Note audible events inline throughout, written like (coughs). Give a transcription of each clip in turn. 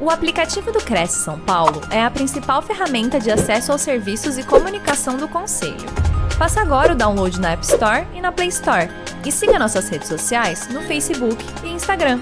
O aplicativo do Cresce São Paulo é a principal ferramenta de acesso aos serviços e comunicação do Conselho. Faça agora o download na App Store e na Play Store. E siga nossas redes sociais no Facebook e Instagram.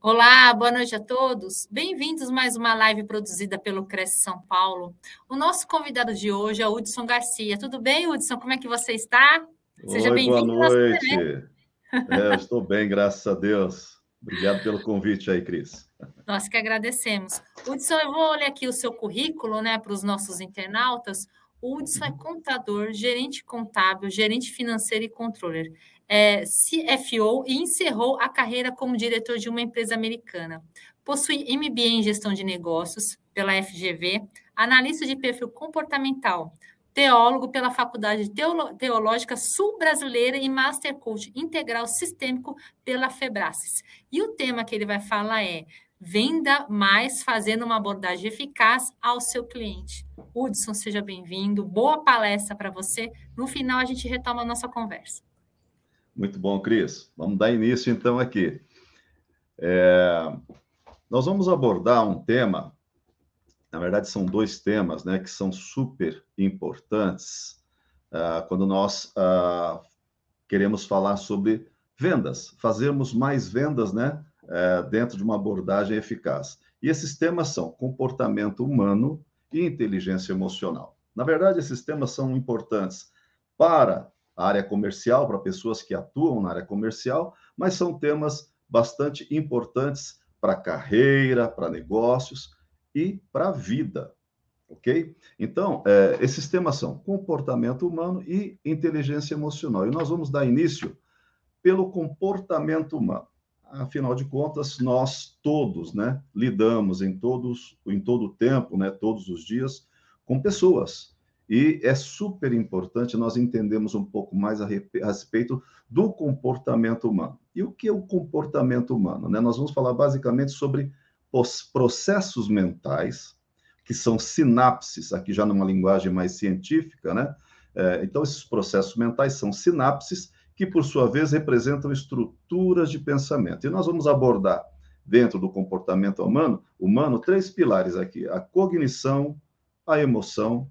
Olá, boa noite a todos. Bem-vindos a mais uma live produzida pelo Cresce São Paulo. O nosso convidado de hoje é o Hudson Garcia. Tudo bem, Hudson? Como é que você está? Seja bem-vindo. Boa noite. É, estou bem, graças a Deus. Obrigado pelo convite aí, Cris. Nós que agradecemos. Hudson, eu vou olhar aqui o seu currículo, né, para os nossos internautas. O Hudson é contador, gerente contábil, gerente financeiro e controller. É CFO e encerrou a carreira como diretor de uma empresa americana. Possui MBA em gestão de negócios pela FGV, analista de perfil comportamental, teólogo pela Faculdade Teológica Sul-Brasileira e Master Coach Integral Sistêmico pela Febracis. E o tema que ele vai falar é Venda mais fazendo uma abordagem eficaz ao seu cliente. Hudson, seja bem-vindo. Boa palestra para você. No final, a gente retoma a nossa conversa. Muito bom, Cris. Vamos dar início, então, aqui. É... Nós vamos abordar um tema na verdade, são dois temas né, que são super importantes uh, quando nós uh, queremos falar sobre vendas, fazermos mais vendas né, uh, dentro de uma abordagem eficaz. E esses temas são comportamento humano e inteligência emocional. Na verdade, esses temas são importantes para a área comercial, para pessoas que atuam na área comercial, mas são temas bastante importantes para carreira, para negócios, e para a vida, ok? Então, é, esses temas são comportamento humano e inteligência emocional. E nós vamos dar início pelo comportamento humano. Afinal de contas, nós todos, né, lidamos em todos, em todo o tempo, né, todos os dias, com pessoas. E é super importante nós entendermos um pouco mais a, respeito do comportamento humano. E o que é o comportamento humano? Né? Nós vamos falar basicamente sobre os processos mentais, que são sinapses, aqui já numa linguagem mais científica, né? É, então, esses processos mentais são sinapses que, por sua vez, representam estruturas de pensamento. E nós vamos abordar, dentro do comportamento humano, humano três pilares aqui: a cognição, a emoção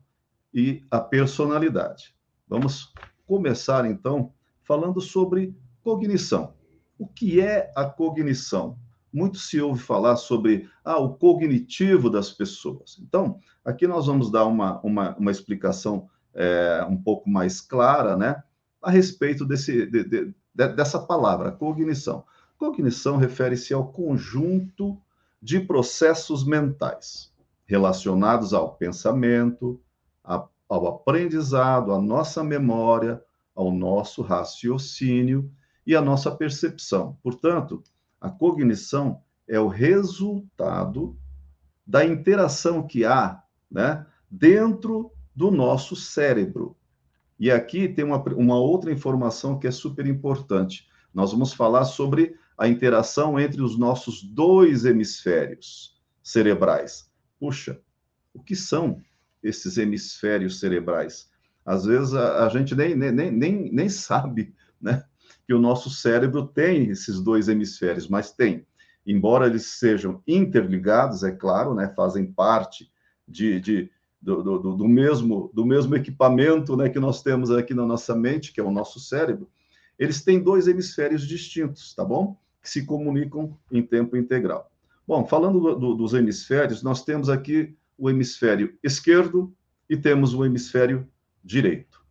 e a personalidade. Vamos começar, então, falando sobre cognição. O que é a cognição? Muito se ouve falar sobre ah, o cognitivo das pessoas. Então, aqui nós vamos dar uma, uma, uma explicação é, um pouco mais clara, né, a respeito desse, de, de, dessa palavra, cognição. Cognição refere-se ao conjunto de processos mentais relacionados ao pensamento, a, ao aprendizado, à nossa memória, ao nosso raciocínio e à nossa percepção. Portanto, a cognição é o resultado da interação que há né, dentro do nosso cérebro. E aqui tem uma, uma outra informação que é super importante. Nós vamos falar sobre a interação entre os nossos dois hemisférios cerebrais. Puxa, o que são esses hemisférios cerebrais? Às vezes a, a gente nem, nem, nem, nem sabe, né? Que o nosso cérebro tem esses dois hemisférios, mas tem. Embora eles sejam interligados, é claro, né, fazem parte de, de do, do, do, mesmo, do mesmo equipamento né, que nós temos aqui na nossa mente, que é o nosso cérebro, eles têm dois hemisférios distintos, tá bom? Que se comunicam em tempo integral. Bom, falando do, dos hemisférios, nós temos aqui o hemisfério esquerdo e temos o hemisfério direito.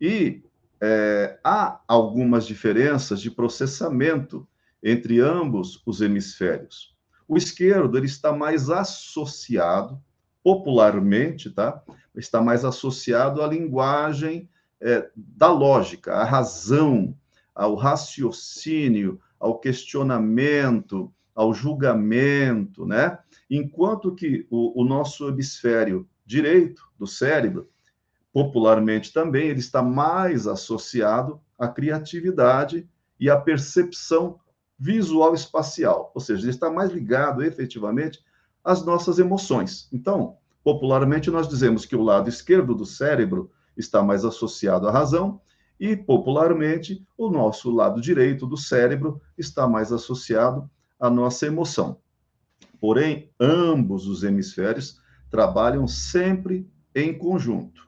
E é, há algumas diferenças de processamento entre ambos os hemisférios. O esquerdo ele está mais associado, popularmente, tá? Está mais associado à linguagem é, da lógica, à razão, ao raciocínio, ao questionamento, ao julgamento, né? Enquanto que o, o nosso hemisfério direito do cérebro popularmente também, ele está mais associado à criatividade e à percepção visual espacial, ou seja, ele está mais ligado efetivamente às nossas emoções. Então, popularmente nós dizemos que o lado esquerdo do cérebro está mais associado à razão E, popularmente, o nosso lado direito do cérebro está mais associado à nossa emoção. Porém, ambos os hemisférios trabalham sempre em conjunto,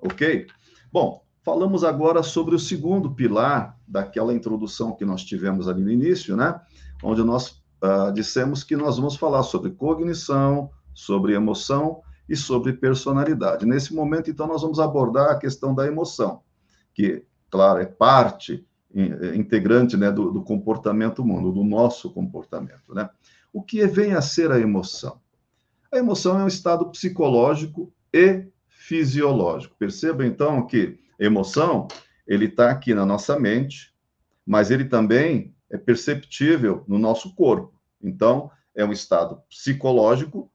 ok? Bom, falamos agora sobre o segundo pilar daquela introdução que nós tivemos ali no início, né? Onde nós uh, dissemos que nós vamos falar sobre cognição, sobre emoção e sobre personalidade. Nesse momento, então, nós vamos abordar a questão da emoção, que, claro, é parte é, integrante né, do, do comportamento humano, do nosso comportamento. Né? O que vem a ser a emoção? A emoção é um estado psicológico e fisiológico. Perceba, então, que emoção, ele está aqui na nossa mente, mas ele também é perceptível no nosso corpo. Então, é um estado psicológico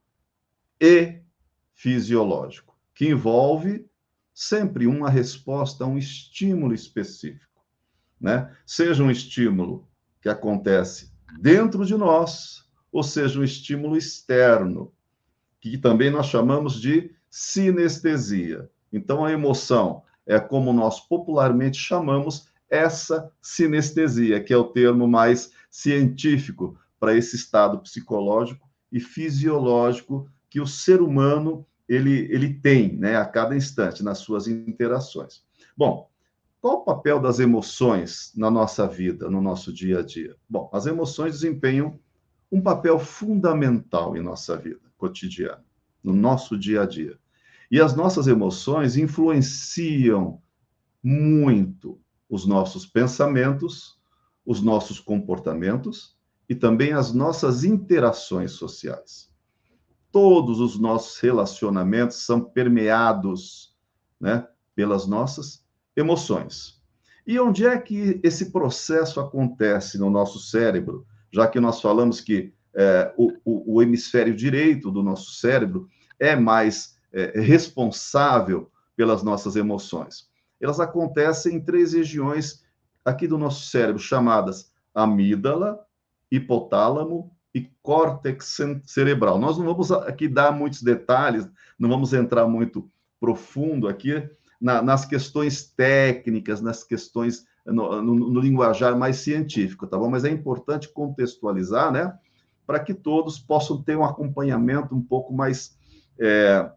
e fisiológico, que envolve sempre uma resposta a um estímulo específico, né? Seja um estímulo que acontece dentro de nós, ou seja um estímulo externo, que também nós chamamos de sinestesia. Então, a emoção é como nós popularmente chamamos essa sinestesia, que é o termo mais científico para esse estado psicológico e fisiológico que o ser humano ele, ele tem né, a cada instante nas suas interações. Bom, qual o papel das emoções na nossa vida, no nosso dia a dia? Bom, as emoções desempenham um papel fundamental em nossa vida cotidiana, no nosso dia a dia. E as nossas emoções influenciam muito os nossos pensamentos, os nossos comportamentos e também as nossas interações sociais todos os nossos relacionamentos são permeados né, pelas nossas emoções. E onde é que esse processo acontece no nosso cérebro? Já que nós falamos que é, o, o, o, hemisfério direito do nosso cérebro é mais é, responsável pelas nossas emoções. Elas acontecem em três regiões aqui do nosso cérebro, chamadas amígdala, hipotálamo e córtex cerebral. Nós não vamos aqui dar muitos detalhes, não vamos entrar muito profundo aqui na, nas questões técnicas, nas questões no, no, no, linguajar mais científico, tá bom? Mas é importante contextualizar, né? Para que todos possam ter um acompanhamento um pouco mais, é,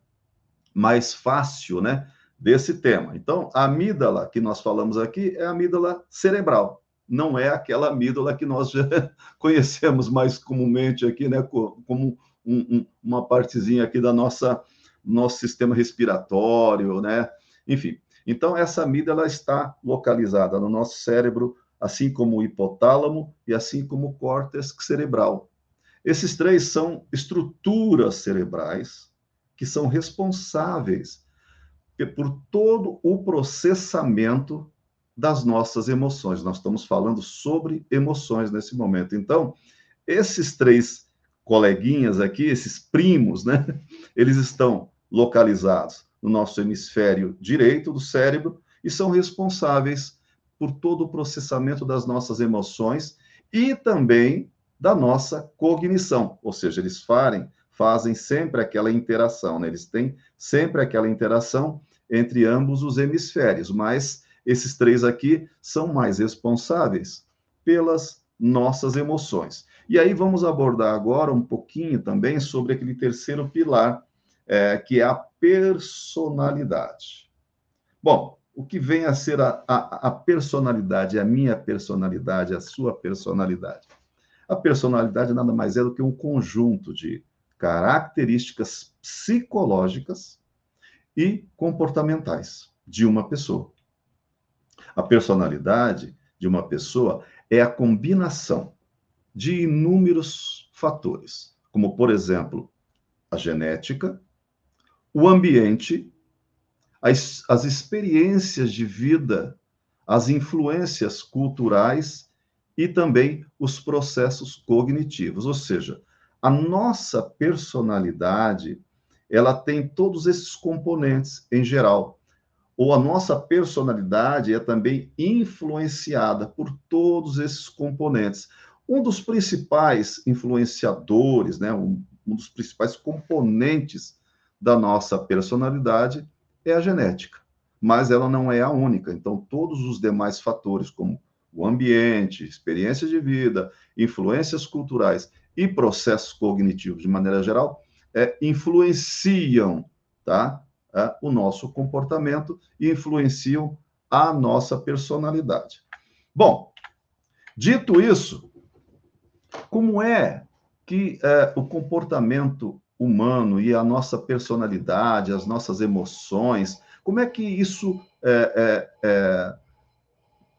mais fácil, né? Desse tema. Então, a amígdala que nós falamos aqui é a amígdala cerebral não é aquela amígdala que nós já (laughs) conhecemos mais comumente aqui, né, como um, um, uma partezinha aqui da nossa nosso sistema respiratório, né? Enfim, então essa amígdala está localizada no nosso cérebro, assim como o hipotálamo e assim como o córtex cerebral. Esses três são estruturas cerebrais que são responsáveis por todo o processamento das nossas emoções. Nós estamos falando sobre emoções nesse momento. Então, esses três coleguinhas aqui, esses primos, né? (laughs) Eles estão localizados no nosso hemisfério direito do cérebro e são responsáveis por todo o processamento das nossas emoções e também da nossa cognição, ou seja, eles farem, fazem sempre aquela interação, né? Eles têm sempre aquela interação entre ambos os hemisférios, mas esses três aqui são mais responsáveis pelas nossas emoções. E aí vamos abordar agora um pouquinho também sobre aquele terceiro pilar, é, que é a personalidade. Bom, o que vem a ser a, a, a personalidade, a minha personalidade, a sua personalidade? A personalidade nada mais é do que um conjunto de características psicológicas e comportamentais de uma pessoa. A personalidade de uma pessoa é a combinação de inúmeros fatores, como, por exemplo, a genética, o ambiente, as, as experiências de vida, as influências culturais e também os processos cognitivos. Ou seja, a nossa personalidade, ela tem todos esses componentes em geral ou a nossa personalidade é também influenciada por todos esses componentes. Um dos principais influenciadores, né, um, um dos principais componentes da nossa personalidade é a genética. mas ela não é a única. Então, todos os demais fatores, como o ambiente, experiência de vida, influências culturais e processos cognitivos, de maneira geral, é, influenciam tá, é, o nosso comportamento e influenciam a nossa personalidade. Bom, dito isso, como é que é, o comportamento humano e a nossa personalidade, as nossas emoções, como é que isso é, é, é,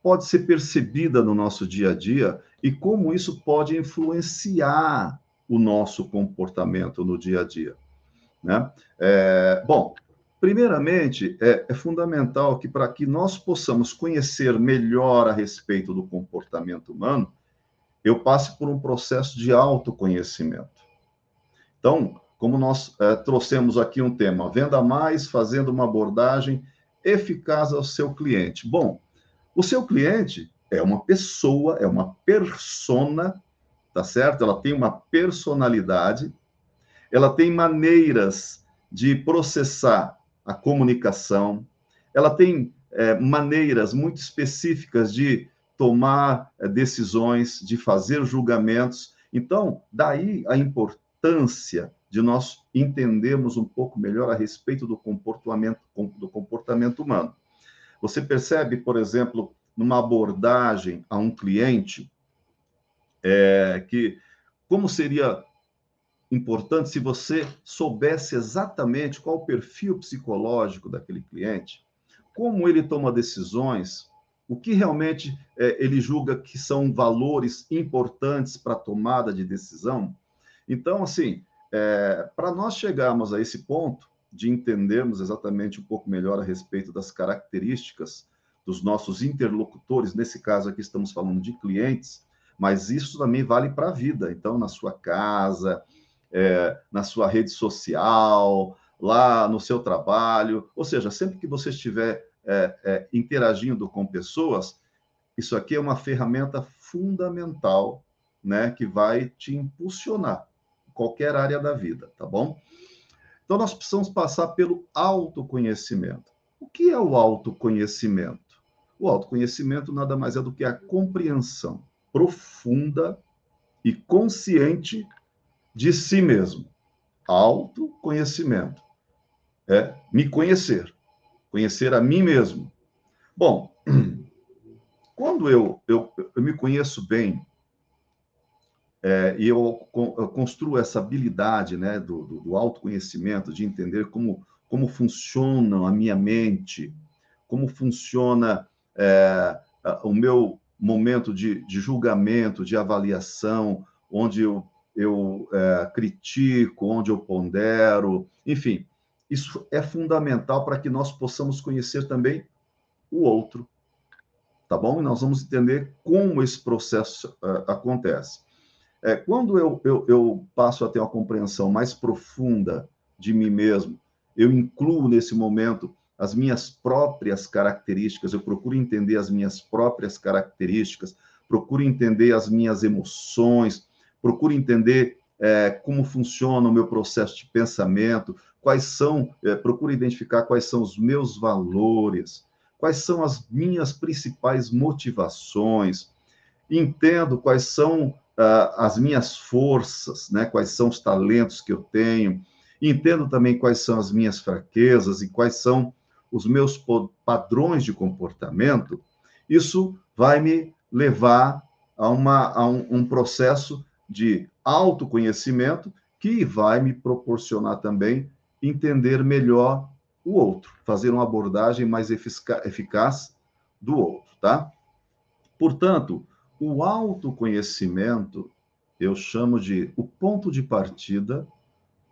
pode ser percebida no nosso dia a dia e como isso pode influenciar o nosso comportamento no dia a dia? Né? É, bom, primeiramente, é, é fundamental que para que nós possamos conhecer melhor a respeito do comportamento humano, eu passe por um processo de autoconhecimento. Então, como nós é, trouxemos aqui um tema, venda mais fazendo uma abordagem eficaz ao seu cliente. Bom, o seu cliente é uma pessoa, é uma persona, tá certo? Ela tem uma personalidade, ela tem maneiras de processar a comunicação, ela tem é, maneiras muito específicas de tomar é, decisões, de fazer julgamentos. Então, daí a importância de nós entendermos um pouco melhor a respeito do comportamento, do comportamento humano. Você percebe, por exemplo, numa abordagem a um cliente, é, que como seria importante se você soubesse exatamente qual o perfil psicológico daquele cliente, como ele toma decisões, o que realmente é, ele julga que são valores importantes para a tomada de decisão. Então, assim, é, para nós chegarmos a esse ponto de entendermos exatamente um pouco melhor a respeito das características dos nossos interlocutores, nesse caso aqui estamos falando de clientes, mas isso também vale para a vida. Então, na sua casa, é, na sua rede social, lá no seu trabalho, ou seja, sempre que você estiver é, é, interagindo com pessoas, isso aqui é uma ferramenta fundamental, né, que vai te impulsionar em qualquer área da vida, tá bom? Então, nós precisamos passar pelo autoconhecimento. O que é o autoconhecimento? O autoconhecimento nada mais é do que a compreensão profunda e consciente de si mesmo. Autoconhecimento. É me conhecer. Conhecer a mim mesmo. Bom, (clears throat) quando eu, eu, eu me conheço bem, é, e eu, eu, construo essa habilidade né, do, do, do, autoconhecimento, de entender como, como funciona a minha mente, como funciona é, o meu momento de, de, julgamento, de avaliação, onde eu, eu é, critico, onde eu pondero, enfim, isso é fundamental para que nós possamos conhecer também o outro, tá bom? E nós vamos entender como esse processo uh, acontece. É, quando eu, eu, eu passo a ter uma compreensão mais profunda de mim mesmo, eu incluo nesse momento as minhas próprias características, eu procuro entender as minhas próprias características, procuro entender as minhas emoções, procuro entender é, como funciona o meu processo de pensamento, quais são, é, procuro identificar quais são os meus valores, quais são as minhas principais motivações, entendo quais são uh, as minhas forças, né? quais são os talentos que eu tenho, entendo também quais são as minhas fraquezas e quais são os meus padrões de comportamento, isso vai me levar a, uma, a um, um processo de autoconhecimento que vai me proporcionar também entender melhor o outro, fazer uma abordagem mais eficaz do outro, tá? Portanto, o autoconhecimento eu chamo de o ponto de partida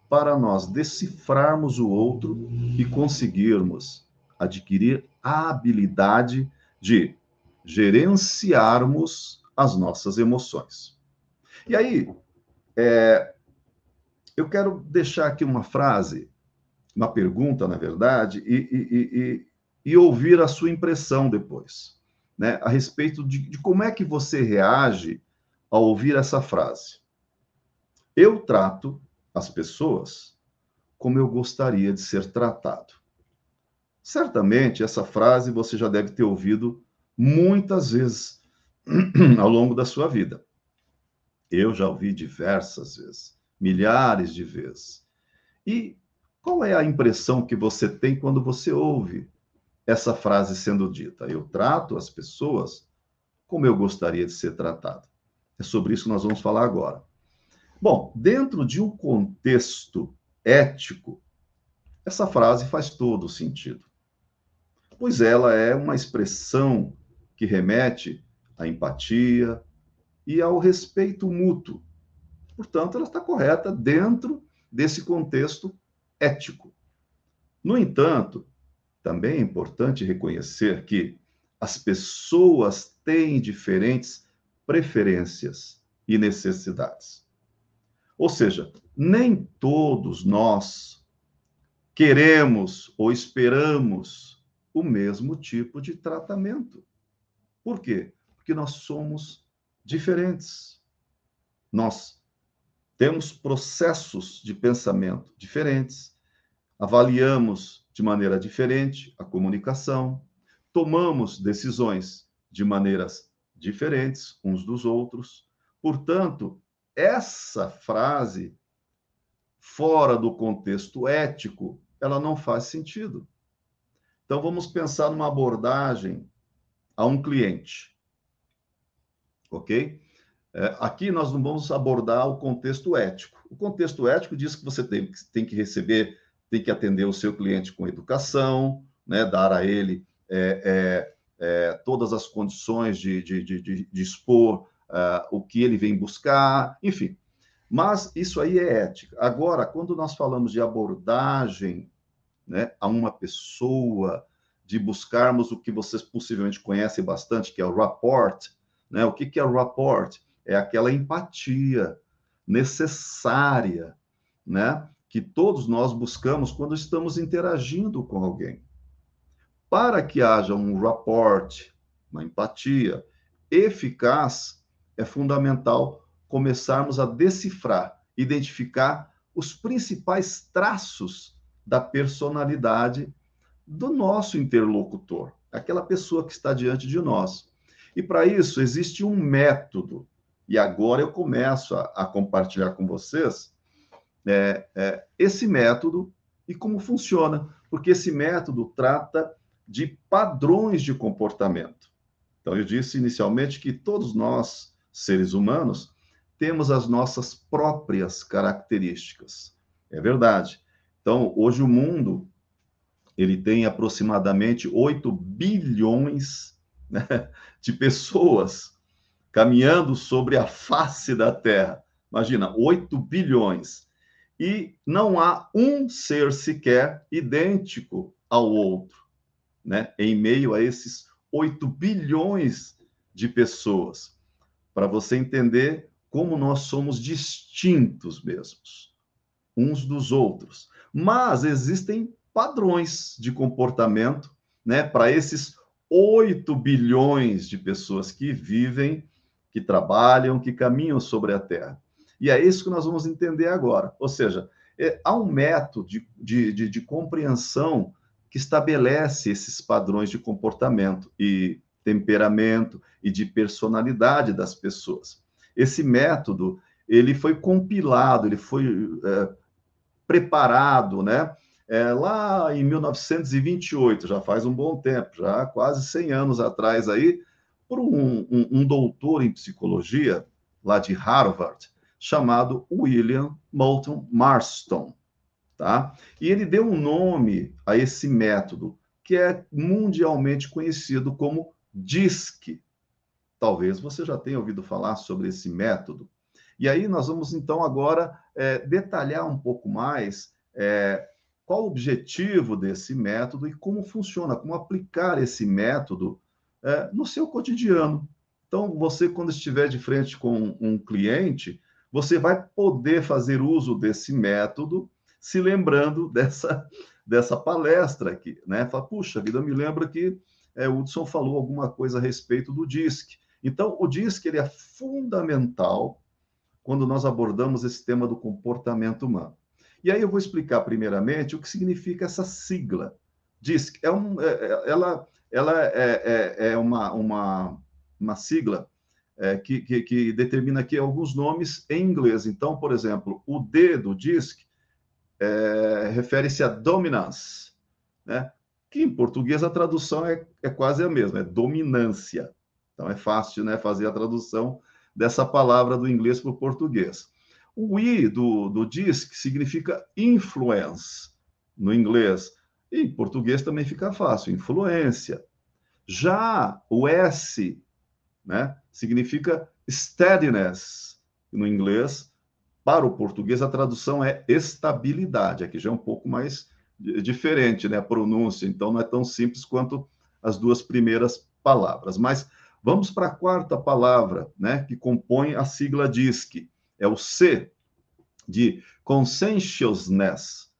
para nós decifrarmos o outro e conseguirmos adquirir a habilidade de gerenciarmos as nossas emoções. E aí, é, eu quero deixar aqui uma frase, uma pergunta, na verdade, e, e, e, e ouvir a sua impressão depois né, a respeito de, de como é que você reage ao ouvir essa frase. Eu trato as pessoas como eu gostaria de ser tratado. Certamente essa frase você já deve ter ouvido muitas vezes (clears throat) ao longo da sua vida. Eu já ouvi diversas vezes, milhares de vezes. E qual é a impressão que você tem quando você ouve essa frase sendo dita? Eu trato as pessoas como eu gostaria de ser tratado. É sobre isso que nós vamos falar agora. Bom, dentro de um contexto ético, essa frase faz todo sentido, pois ela é uma expressão que remete à empatia e ao respeito mútuo. Portanto, ela está correta dentro desse contexto ético. No entanto, também é importante reconhecer que as pessoas têm diferentes preferências e necessidades. Ou seja, nem todos nós queremos ou esperamos o mesmo tipo de tratamento. Por quê? Porque nós somos diferentes. Nós temos processos de pensamento diferentes, avaliamos de maneira diferente a comunicação, tomamos decisões de maneiras diferentes uns dos outros. Portanto, essa frase, fora do contexto ético, ela não faz sentido. Então, vamos pensar numa abordagem a um cliente. Ok? É, aqui nós não vamos abordar o contexto ético. O contexto ético diz que você tem, tem que receber, tem que atender o seu cliente com educação, né, dar a ele é, é, é todas as condições de, de, de, de expor uh, o que ele vem buscar, enfim. Mas isso aí é ética. Agora, quando nós falamos de abordagem né, a uma pessoa, de buscarmos o que vocês possivelmente conhecem bastante, que é o rapport, né? O que, que é o rapport? é aquela empatia necessária, né? Que todos nós buscamos quando estamos interagindo com alguém. Para que haja um rapport, uma empatia eficaz, é fundamental começarmos a decifrar, identificar os principais traços da personalidade do nosso interlocutor, aquela pessoa que está diante de nós. E para isso existe um método e agora eu começo a, a compartilhar com vocês é, é, esse método e como funciona, porque esse método trata de padrões de comportamento. Então, eu disse inicialmente que todos nós, seres humanos, temos as nossas próprias características. É verdade. Então, hoje o mundo ele tem aproximadamente 8 bilhões né, de pessoas caminhando sobre a face da Terra. Imagina, 8 bilhões. E não há um ser sequer idêntico ao outro, né? Em meio a esses 8 bilhões de pessoas. Para você entender como nós somos distintos mesmos, uns dos outros. Mas existem padrões de comportamento, né, para esses 8 bilhões de pessoas que vivem que trabalham, que caminham sobre a terra. E é isso que nós vamos entender agora. Ou seja, é, há um método de, de, de, de compreensão que estabelece esses padrões de comportamento e temperamento e de personalidade das pessoas. Esse método ele foi compilado, ele foi é, preparado, né? É, lá em 1928, já faz um bom tempo, já quase 100 anos atrás aí, por um, um, um doutor em psicologia, lá de Harvard, chamado William Moulton Marston, tá? E ele deu um nome a esse método, que é mundialmente conhecido como DISC. Talvez você já tenha ouvido falar sobre esse método. E aí nós vamos, então, agora é, detalhar um pouco mais é, qual o objetivo desse método e como funciona, como aplicar esse método é, no seu cotidiano. Então, você, quando estiver de frente com um cliente, você vai poder fazer uso desse método, se lembrando (laughs) dessa, dessa palestra aqui, né? Fala, puxa vida, me lembra que é, o Hudson falou alguma coisa a respeito do DISC. Então, o DISC ele é fundamental quando nós abordamos esse tema do comportamento humano. E aí eu vou explicar primeiramente o que significa essa sigla DISC é um, é, é, ela, ela é, é, é uma, uma, uma sigla é, que, que, que, determina aqui alguns nomes em inglês. Então, por exemplo, o D do DISC é, refere-se a dominance, né? que em português a tradução é, é quase a mesma, é dominância. Então é fácil né, fazer a tradução dessa palavra do inglês para o português. O I do, do DISC significa influence no inglês. E em português também fica fácil, influência. Já o S né, significa steadiness no inglês. Para o português, a tradução é estabilidade. Aqui já é um pouco mais diferente, né? A pronúncia, então não é tão simples quanto as duas primeiras palavras. Mas vamos para a quarta palavra, né? Que compõe a sigla DISC. É o C, de conscientiousness,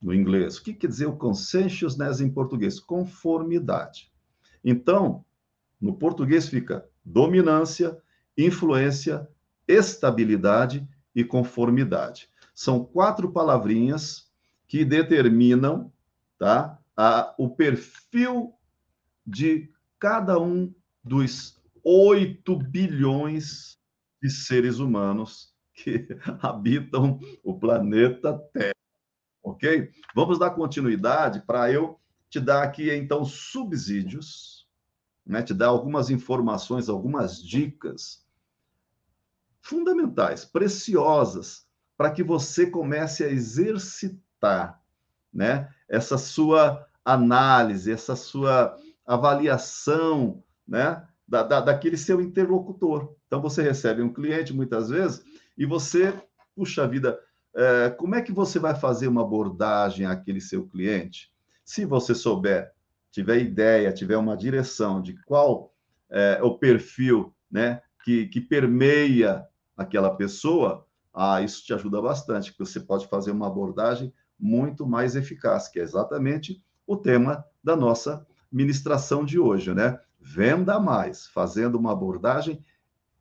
no inglês. O que quer dizer o conscientiousness em português? Conformidade. Então, no português fica dominância, influência, estabilidade e conformidade. São quatro palavrinhas que determinam tá, a, o perfil de cada um dos 8 bilhões de seres humanos que (laughs) habitam o planeta Terra. Ok? Vamos dar continuidade para eu te dar aqui, então, subsídios, né? te dar algumas informações, algumas dicas fundamentais, preciosas, para que você comece a exercitar né? Essa sua análise, essa sua avaliação, né? Da, da, daquele seu interlocutor. Então, você recebe um cliente, muitas vezes, e você, puxa vida, é, como é que você vai fazer uma abordagem àquele seu cliente? Se você souber, tiver ideia, tiver uma direção de qual é o perfil né, que, que permeia aquela pessoa, ah, isso te ajuda bastante, porque você pode fazer uma abordagem muito mais eficaz, que é exatamente o tema da nossa ministração de hoje, né? Venda mais, fazendo uma abordagem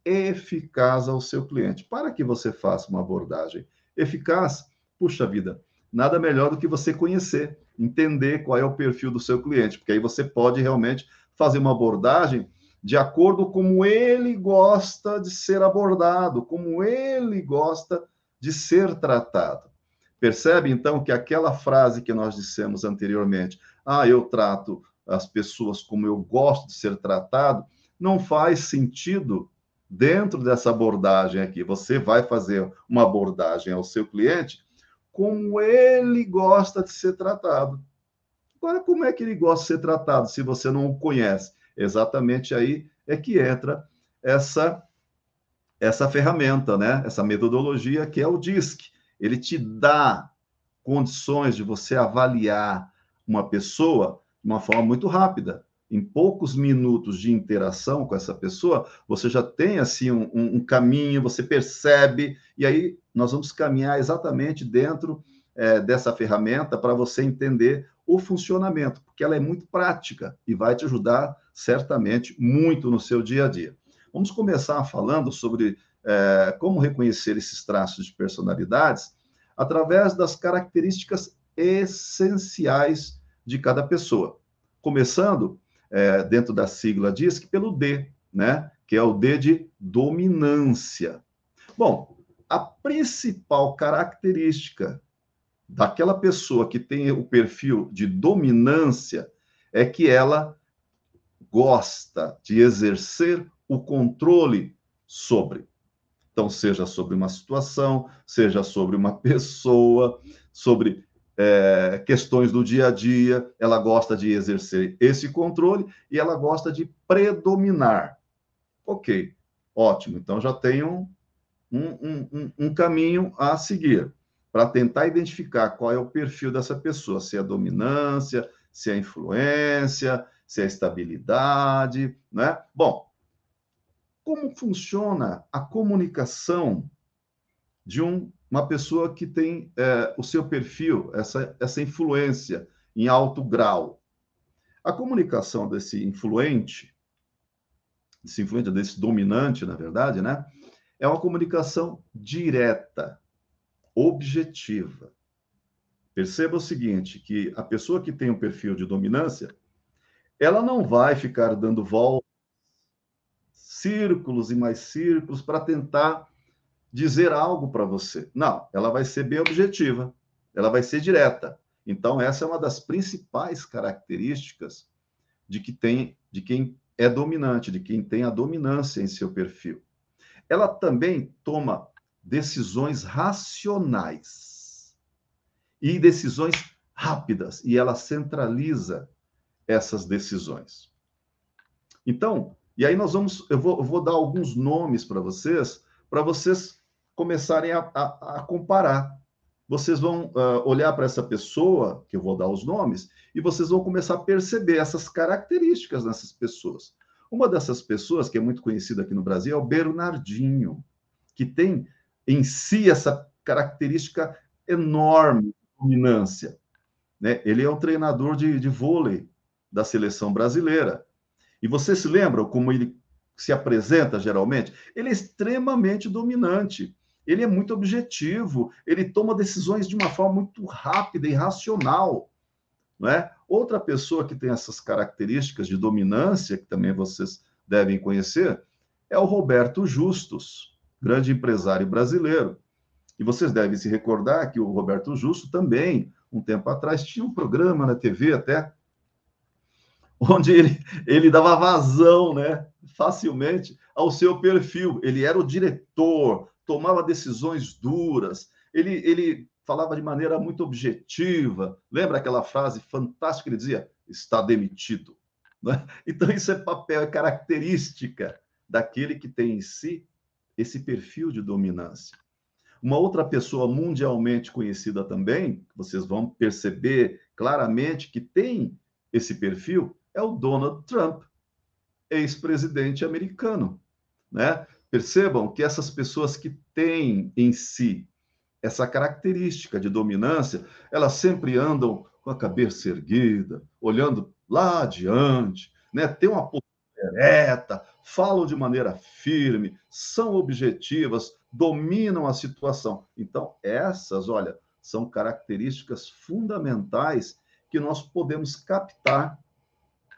eficaz ao seu cliente. Para que você faça uma abordagem eficaz, puxa vida, nada melhor do que você conhecer, entender qual é o perfil do seu cliente, porque aí você pode realmente fazer uma abordagem de acordo com como ele gosta de ser abordado, como ele gosta de ser tratado. Percebe então que aquela frase que nós dissemos anteriormente, ah, eu trato as pessoas como eu gosto de ser tratado, não faz sentido dentro dessa abordagem aqui. Você vai fazer uma abordagem ao seu cliente como ele gosta de ser tratado. Agora, como é que ele gosta de ser tratado se você não o conhece? Exatamente aí é que entra essa essa ferramenta, né? Essa metodologia que é o DISC ele te dá condições de você avaliar uma pessoa de uma forma muito rápida. Em poucos minutos de interação com essa pessoa, você já tem assim um, um caminho, você percebe, e aí nós vamos caminhar exatamente dentro é, dessa ferramenta para você entender o funcionamento, porque ela é muito prática e vai te ajudar certamente muito no seu dia a dia. Vamos começar falando sobre é, como reconhecer esses traços de personalidades através das características essenciais de cada pessoa. Começando, é, dentro da sigla DISC, pelo D, né? que é o D de dominância. Bom, a principal característica daquela pessoa que tem o perfil de dominância é que ela gosta de exercer o controle sobre. Então, seja sobre uma situação, seja sobre uma pessoa, sobre é, questões do dia a dia, ela gosta de exercer esse controle e ela gosta de predominar. Ok, ótimo. Então, já tem um, um, um, um caminho a seguir para tentar identificar qual é o perfil dessa pessoa, se é dominância, se é influência, se é estabilidade, né? Bom, como funciona a comunicação de um, uma pessoa que tem é, o seu perfil, essa, essa influência em alto grau. A comunicação desse influente, desse influente, desse dominante, na verdade, né, é uma comunicação direta, objetiva. perceba o seguinte, que a pessoa que tem um perfil de dominância, ela não vai ficar dando voltas, círculos e mais círculos para tentar dizer algo para você. Não, ela vai ser bem objetiva, ela vai ser direta. Então, essa é uma das principais características de, que tem, de quem é dominante, de quem tem a dominância em seu perfil. Ela também toma decisões racionais e decisões rápidas, e ela centraliza essas decisões. Então, e aí nós vamos, eu vou, eu vou dar alguns nomes para vocês, para vocês começarem a, a, a comparar. Vocês vão uh, olhar para essa pessoa, que eu vou dar os nomes, e vocês vão começar a perceber essas características nessas pessoas. Uma dessas pessoas, que é muito conhecida aqui no Brasil, é o Bernardinho, que tem em si essa característica enorme de dominância. Né? Ele é o treinador de, de vôlei da seleção brasileira. E você se lembra como ele se apresenta geralmente? Ele é extremamente dominante. Ele é muito objetivo, ele toma decisões de uma forma muito rápida e racional. Não é? Outra pessoa que tem essas características de dominância, que também vocês devem conhecer, é o Roberto Justus, grande empresário brasileiro. E vocês devem se recordar que o Roberto Justo também, um tempo atrás, tinha um programa na TV até, onde ele, ele dava vazão, né, facilmente ao seu perfil. Ele era o diretor, tomava decisões duras, ele, ele falava de maneira muito objetiva. Lembra aquela frase fantástica que ele dizia: está demitido. (laughs) Né? Então, isso é papel, é característica daquele que tem em si esse perfil de dominância. Uma outra pessoa mundialmente conhecida também, vocês vão perceber claramente que tem esse perfil, é o Donald Trump, ex-presidente americano. Né? Percebam que essas pessoas que têm em si essa característica de dominância, elas sempre andam com a cabeça erguida, olhando lá adiante, né? Tem uma postura ereta, falam de maneira firme, são objetivas, dominam a situação. Então, essas, olha, são características fundamentais que nós podemos captar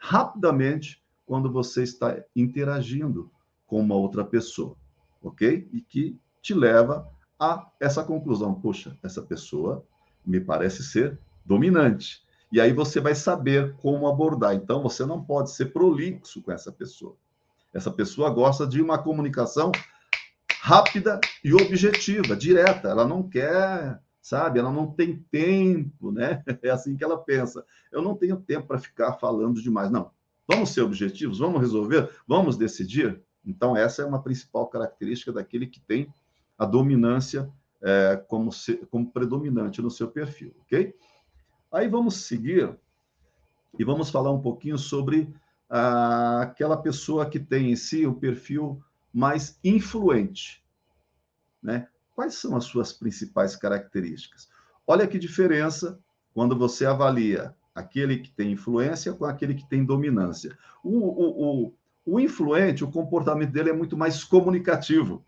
rapidamente quando você está interagindo com uma outra pessoa, ok? E que te leva a essa conclusão. Puxa, essa pessoa me parece ser dominante. E aí você vai saber como abordar. Então, você não pode ser prolixo com essa pessoa. Essa pessoa gosta de uma comunicação rápida e objetiva, direta. Ela não quer, sabe? Ela não tem tempo, né? (laughs) É assim que ela pensa. Eu não tenho tempo para ficar falando demais. Não. Vamos ser objetivos, vamos resolver, vamos decidir. Então, essa é uma principal característica daquele que tem a dominância é, como, se, como predominante no seu perfil, ok? Aí vamos seguir e vamos falar um pouquinho sobre ah, aquela pessoa que tem em si o perfil mais influente, né? Quais são as suas principais características? Olha que diferença quando você avalia aquele que tem influência com aquele que tem dominância. O, o, o, o influente, o comportamento dele é muito mais comunicativo.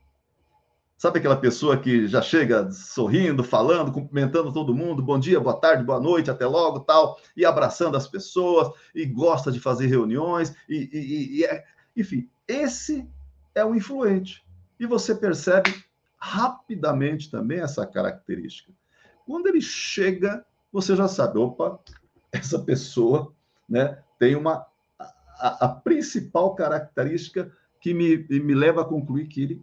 Sabe aquela pessoa que já chega sorrindo, falando, cumprimentando todo mundo, bom dia, boa tarde, boa noite, até logo, tal, e abraçando as pessoas, e gosta de fazer reuniões, e, e, e é... enfim, esse é o influente. E você percebe rapidamente também essa característica. Quando ele chega, você já sabe, opa, essa pessoa né, tem uma a, a principal característica que me, me leva a concluir que ele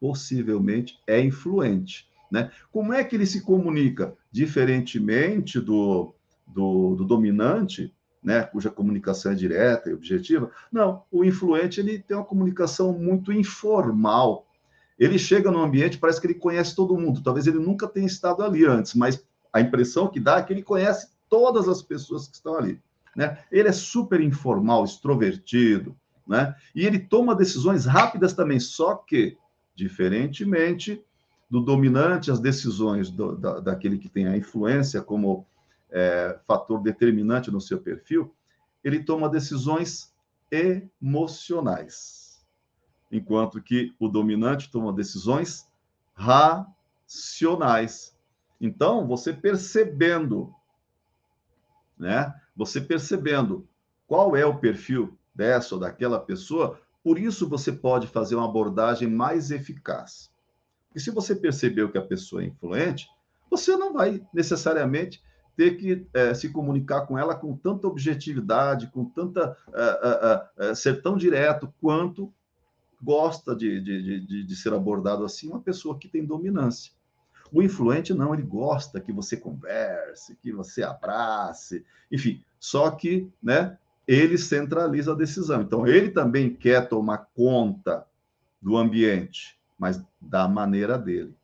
possivelmente é influente. Né? Como é que ele se comunica? Diferentemente do, do, do dominante, né, cuja comunicação é direta e objetiva, não, o influente ele tem uma comunicação muito informal. Ele chega no ambiente, parece que ele conhece todo mundo. Talvez ele nunca tenha estado ali antes, mas a impressão que dá é que ele conhece todas as pessoas que estão ali. Né? Ele é super informal, extrovertido, né? E ele toma decisões rápidas também, só que Diferentemente do dominante, as decisões do, da, daquele que tem a influência como é, fator determinante no seu perfil, ele toma decisões emocionais, enquanto que o dominante toma decisões racionais. Então, você percebendo, né? Você percebendo qual é o perfil dessa ou daquela pessoa, por isso você pode fazer uma abordagem mais eficaz. E se você percebeu que a pessoa é influente, você não vai necessariamente ter que é, se comunicar com ela com tanta objetividade, com tanta é, é, ser tão direto quanto gosta de, de, de, de, ser abordado assim uma pessoa que tem dominância. O influente não, ele gosta que você converse, que você abrace, enfim. Só que, né, ele centraliza a decisão. Então, ele também quer tomar conta do ambiente, mas da maneira dele.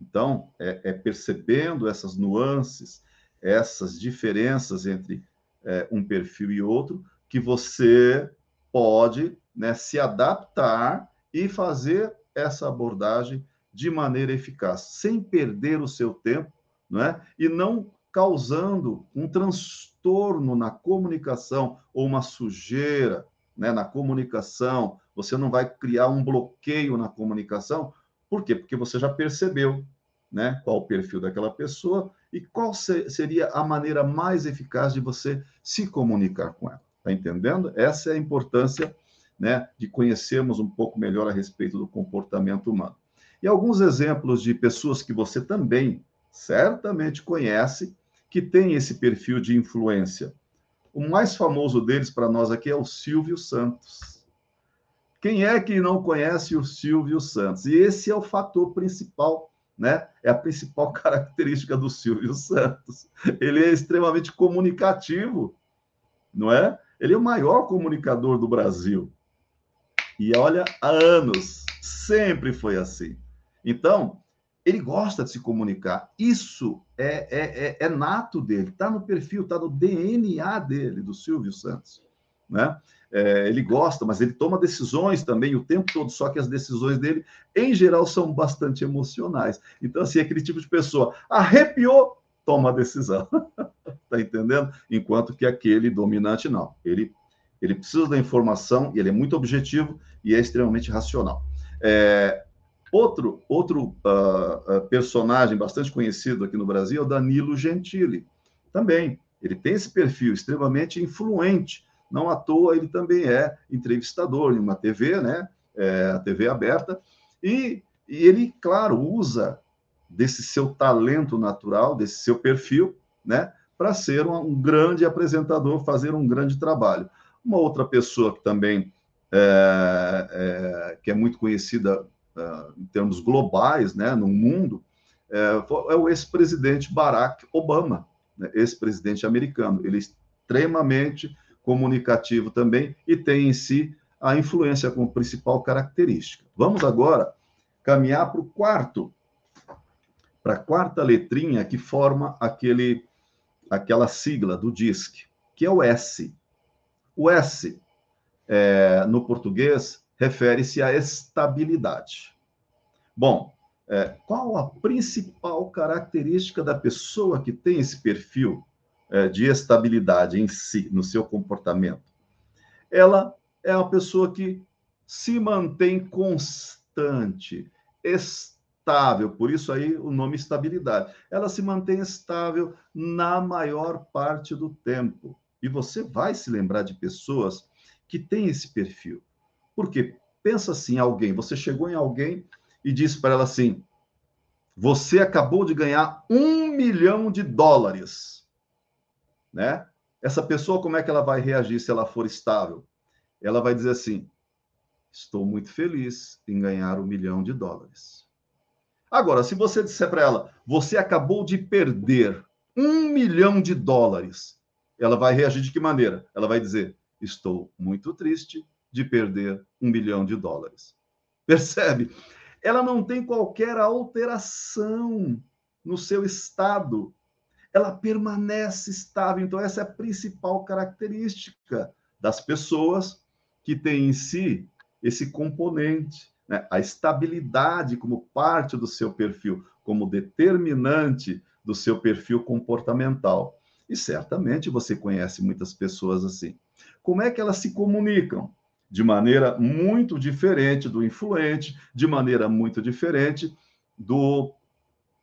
Então, é, é percebendo essas nuances, essas diferenças entre é, um perfil e outro, que você pode né, se adaptar e fazer essa abordagem de maneira eficaz, sem perder o seu tempo, não é? E não causando um transtorno na comunicação ou uma sujeira, né, na comunicação. Você não vai criar um bloqueio na comunicação, por quê? Porque você já percebeu, né, qual o perfil daquela pessoa e qual seria a maneira mais eficaz de você se comunicar com ela. Tá entendendo? Essa é a importância, né, de conhecermos um pouco melhor a respeito do comportamento humano. E alguns exemplos de pessoas que você também certamente conhece que tem esse perfil de influência. O mais famoso deles para nós aqui é o Silvio Santos. Quem é que não conhece o Silvio Santos? E esse é o fator principal, né? É a principal (laughs) característica do Silvio Santos. Ele é extremamente comunicativo, não é? Ele é o maior comunicador do Brasil. E olha, há anos, sempre foi assim. Então, ele gosta de se comunicar. Isso é, é, é, é nato dele, está no perfil, está no DNA dele, do Silvio Santos. Né? É, ele gosta, mas ele toma decisões também o tempo todo, só que as decisões dele, em geral, são bastante emocionais. Então, assim, é aquele tipo de pessoa arrepiou, toma a decisão. (laughs) tá entendendo? Enquanto que aquele dominante, não. Ele, ele precisa da informação, ele é muito objetivo e é extremamente racional. É, Outro, outro uh, uh, personagem bastante conhecido aqui no Brasil é o Danilo Gentili. Também, ele tem esse perfil extremamente influente. Não à toa, ele também é entrevistador em uma TV, né? É, a TV aberta. E, e ele, claro, usa desse seu talento natural, desse seu perfil, né? Para ser um, um, grande apresentador, fazer um grande trabalho. Uma outra pessoa que também é, é, que é muito conhecida em termos globais, né, no mundo, é, é o ex-presidente Barack Obama, né, ex-presidente americano. Ele é extremamente comunicativo também e tem em si a influência como principal característica. Vamos agora caminhar para o quarto, para a quarta letrinha que forma aquele, aquela sigla do DISC, que é o S. O S, é, no português, refere-se à estabilidade. Bom, é, qual a principal característica da pessoa que tem esse perfil é, de estabilidade em si, no seu comportamento? Ela é uma pessoa que se mantém constante, estável, por isso aí o nome estabilidade. Ela se mantém estável na maior parte do tempo. E você vai se lembrar de pessoas que têm esse perfil. Porque pensa assim, alguém, você chegou em alguém e disse para ela assim: você acabou de ganhar um milhão de dólares, né? Essa pessoa, como é que ela vai reagir se ela for estável? Ela vai dizer assim: estou muito feliz em ganhar um milhão de dólares. Agora, se você disser para ela, você acabou de perder um milhão de dólares, ela vai reagir de que maneira? Ela vai dizer: estou muito triste de perder um milhão de dólares. Percebe? Ela não tem qualquer alteração no seu estado. Ela permanece estável. Então, essa é a principal característica das pessoas que têm em si esse componente, né? a estabilidade como parte do seu perfil, como determinante do seu perfil comportamental. E certamente você conhece muitas pessoas assim. Como é que elas se comunicam? De maneira muito diferente do influente, de maneira muito diferente do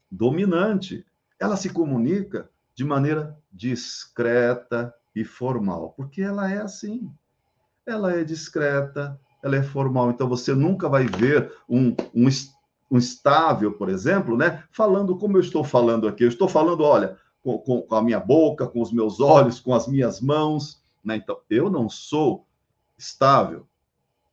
dominante. ela se comunica de maneira discreta e formal, porque ela é assim. Ela é discreta, ela é formal. Então você nunca vai ver um, um, um estável, por exemplo, né, falando como eu estou falando aqui. Eu estou falando, olha, com, com, a minha boca, com os meus olhos, com as minhas mãos. Né? Então, eu não sou estável,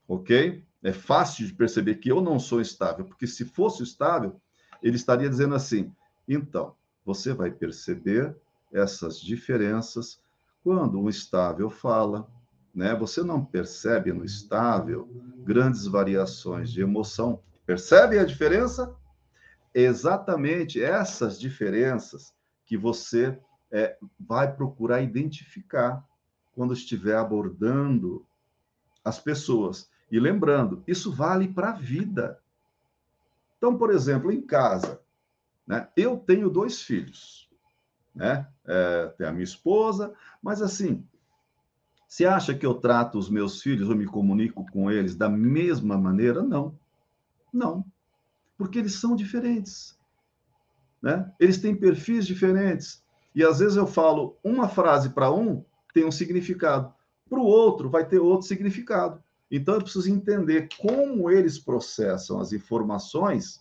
ok? É fácil de perceber que eu não sou estável, porque se fosse estável, ele estaria dizendo assim: então, você vai perceber essas diferenças quando o estável fala, né? Você não percebe no estável grandes variações de emoção. Percebe a diferença? Exatamente essas diferenças que você é, vai procurar identificar quando estiver abordando as pessoas. E lembrando, isso vale para a vida. Então, por exemplo, em casa, né, eu tenho dois filhos, né? É, tem a minha esposa, mas assim, você acha que eu trato os meus filhos, eu me comunico com eles da mesma maneira? Não. Não. Porque eles são diferentes. Né? Eles têm perfis diferentes. E às vezes eu falo uma frase para um, tem um significado. Para o outro, vai ter outro significado. Então eu preciso entender como eles processam as informações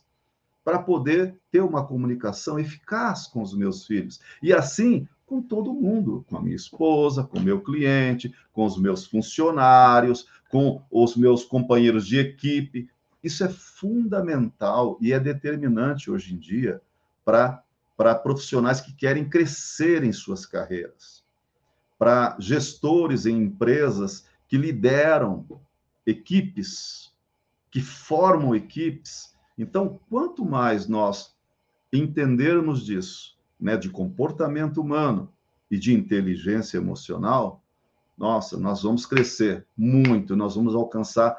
para poder ter uma comunicação eficaz com os meus filhos. E assim, com todo mundo, com a minha esposa, com o meu cliente, com os meus funcionários, com os meus companheiros de equipe. Isso é fundamental e é determinante hoje em dia para profissionais que querem crescer em suas carreiras, para gestores em empresas que lideram equipes, que formam equipes. Então, quanto mais nós entendermos disso, né, de comportamento humano e de inteligência emocional, nossa, nós vamos crescer muito, nós vamos alcançar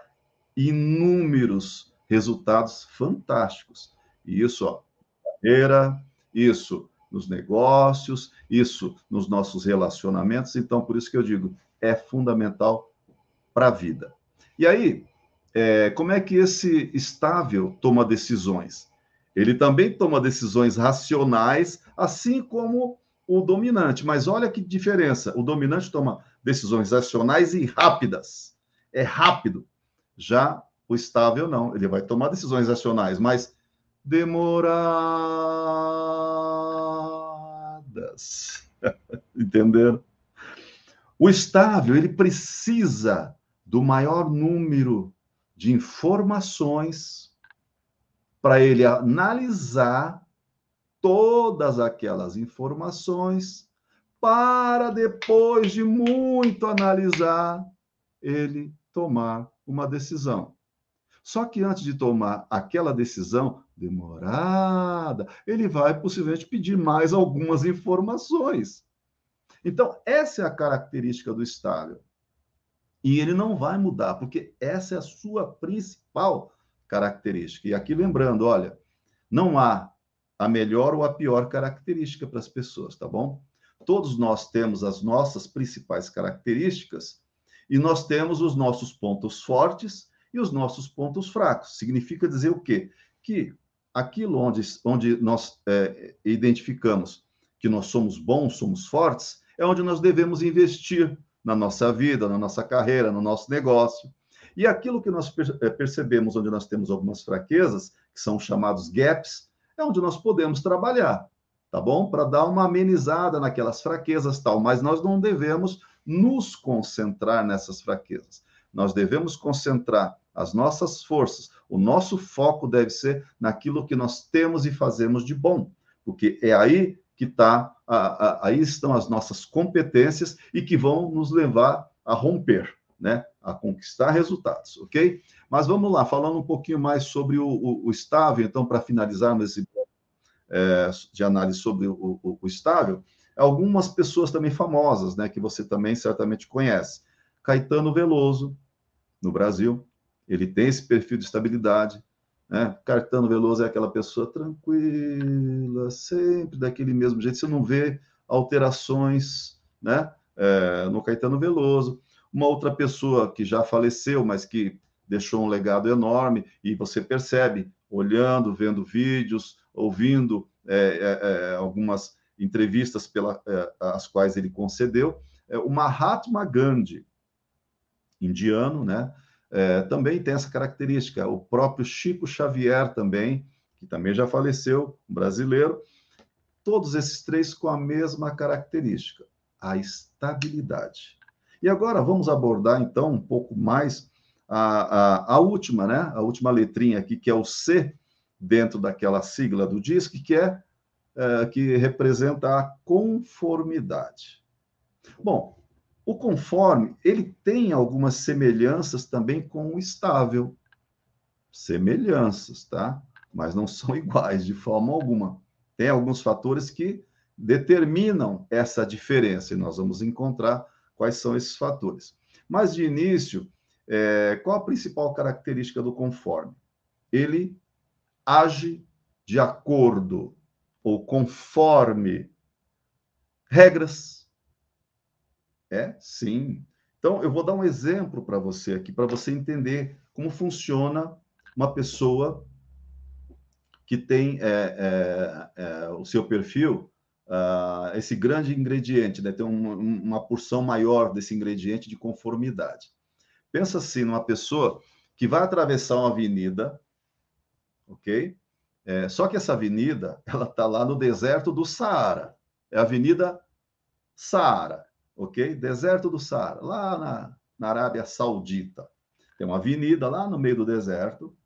inúmeros resultados fantásticos. E isso, ó, carreira, isso nos negócios, isso nos nossos relacionamentos. Então, por isso que eu digo, é fundamental para a vida. E aí, é, como é que esse estável toma decisões? Ele também toma decisões racionais, assim como o dominante. Mas olha que diferença: o dominante toma decisões racionais e rápidas. É rápido. Já o estável não. Ele vai tomar decisões racionais, mas (laughs) Entenderam? O estável, ele precisa do maior número de informações para ele analisar todas aquelas informações para depois de muito analisar ele tomar uma decisão. Só que antes de tomar aquela decisão demorada, ele vai possivelmente pedir mais algumas informações. Então, essa é a característica do estável. E ele não vai mudar, porque essa é a sua principal característica. E aqui lembrando, olha, não há a melhor ou a pior característica para as pessoas, tá bom? Todos nós temos as nossas principais características e nós temos os nossos pontos fortes e os nossos pontos fracos. Significa dizer o quê? Que aquilo onde, onde nós é, identificamos que nós somos bons, somos fortes, é onde nós devemos investir na nossa vida, na nossa carreira, no nosso negócio. E aquilo que nós é, percebemos onde nós temos algumas fraquezas, que são chamados gaps, é onde nós podemos trabalhar, tá bom? Para dar uma amenizada naquelas fraquezas tal, mas nós não devemos nos concentrar nessas fraquezas. Nós devemos concentrar as nossas forças, o nosso foco deve ser naquilo que nós temos e fazemos de bom, porque é aí que está, aí estão as nossas competências e que vão nos levar a romper, né? A conquistar resultados, ok? Mas vamos lá, falando um pouquinho mais sobre o, o, o estável, então, para finalizarmos esse é, de análise sobre o, o, o estável, algumas pessoas também famosas, né, que você também certamente conhece. Caetano Veloso, no Brasil, ele tem esse perfil de estabilidade. Né? Cartano Veloso é aquela pessoa tranquila, sempre daquele mesmo jeito. Você não vê alterações né? É, no Caetano Veloso. Uma outra pessoa que já faleceu, mas que deixou um legado enorme, e você percebe, olhando, vendo vídeos, ouvindo é, é, algumas entrevistas pelas as quais ele concedeu. o Mahatma Gandhi, indiano, né? Também tem essa característica. O próprio Chico Xavier também, que também já faleceu, brasileiro, todos esses três com a mesma característica, a estabilidade. E agora vamos abordar, então, um pouco mais a, a, a última, né? A última letrinha aqui, que é o C, dentro daquela sigla do DISC, que é, é que representa a conformidade. Bom, o conforme, ele tem algumas semelhanças também com o estável. Semelhanças, tá? Mas não são (laughs) iguais de forma alguma. Tem alguns fatores que determinam essa diferença, e nós vamos encontrar quais são esses fatores. Mas, de início, é, qual a principal característica do conforme? Ele age de acordo ou conforme regras. É, sim. Então, eu vou dar um exemplo para você aqui, para você entender como funciona uma pessoa que tem é, é, é, o seu perfil, uh, esse grande ingrediente, né? tem um, uma porção maior desse ingrediente de conformidade. Pensa assim, numa pessoa que vai atravessar uma avenida, ok? É, só que essa avenida, (laughs) ela está lá no deserto do Saara. É a Avenida Saara, ok? Deserto do Saara, lá na, na Arábia Saudita. Tem uma avenida lá no meio do deserto,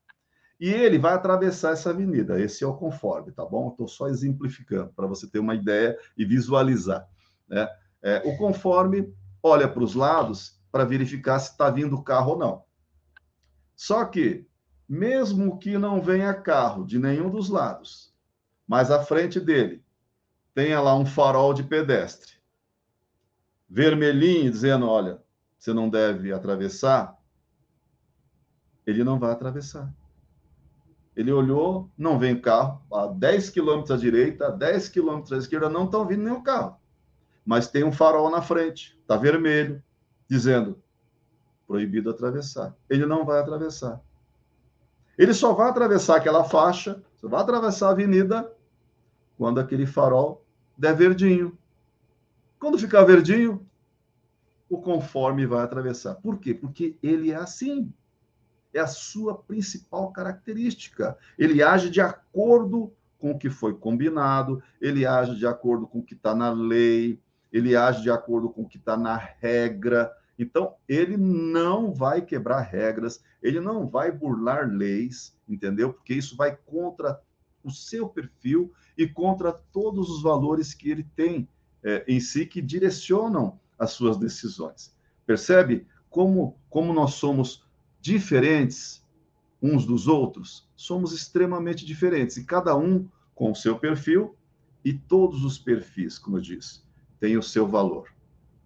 e ele vai atravessar essa avenida. Esse é o conforme, tá bom? Estou só exemplificando para você ter uma ideia e visualizar. Né? É, o conforme olha para os lados para verificar se está vindo carro ou não. Só que, mesmo que não venha carro de nenhum dos lados, mas à frente dele tenha lá um farol de pedestre, vermelhinho, dizendo: olha, você não deve atravessar, ele não vai atravessar. Ele olhou, não vem carro, a 10 quilômetros à direita, a 10 quilômetros à esquerda, não estão vindo nenhum carro. Mas tem um farol na frente, está vermelho, dizendo proibido atravessar. Ele não vai atravessar. Ele só vai atravessar aquela faixa, só vai atravessar a avenida quando aquele farol der verdinho. Quando ficar verdinho, o conforme vai atravessar. Por quê? Porque ele é assim é a sua principal característica. Ele age de acordo com o que foi combinado, ele age de acordo com o que está na lei, ele age de acordo com o que está na regra. Então, ele não vai quebrar regras, ele não vai burlar leis, entendeu? Porque isso vai contra o seu perfil e contra todos os valores que ele tem é, em si que direcionam as suas decisões. Percebe como, como nós somos diferentes uns dos outros, somos extremamente diferentes, e cada um com o seu perfil, e todos os perfis, como eu disse, têm o seu valor.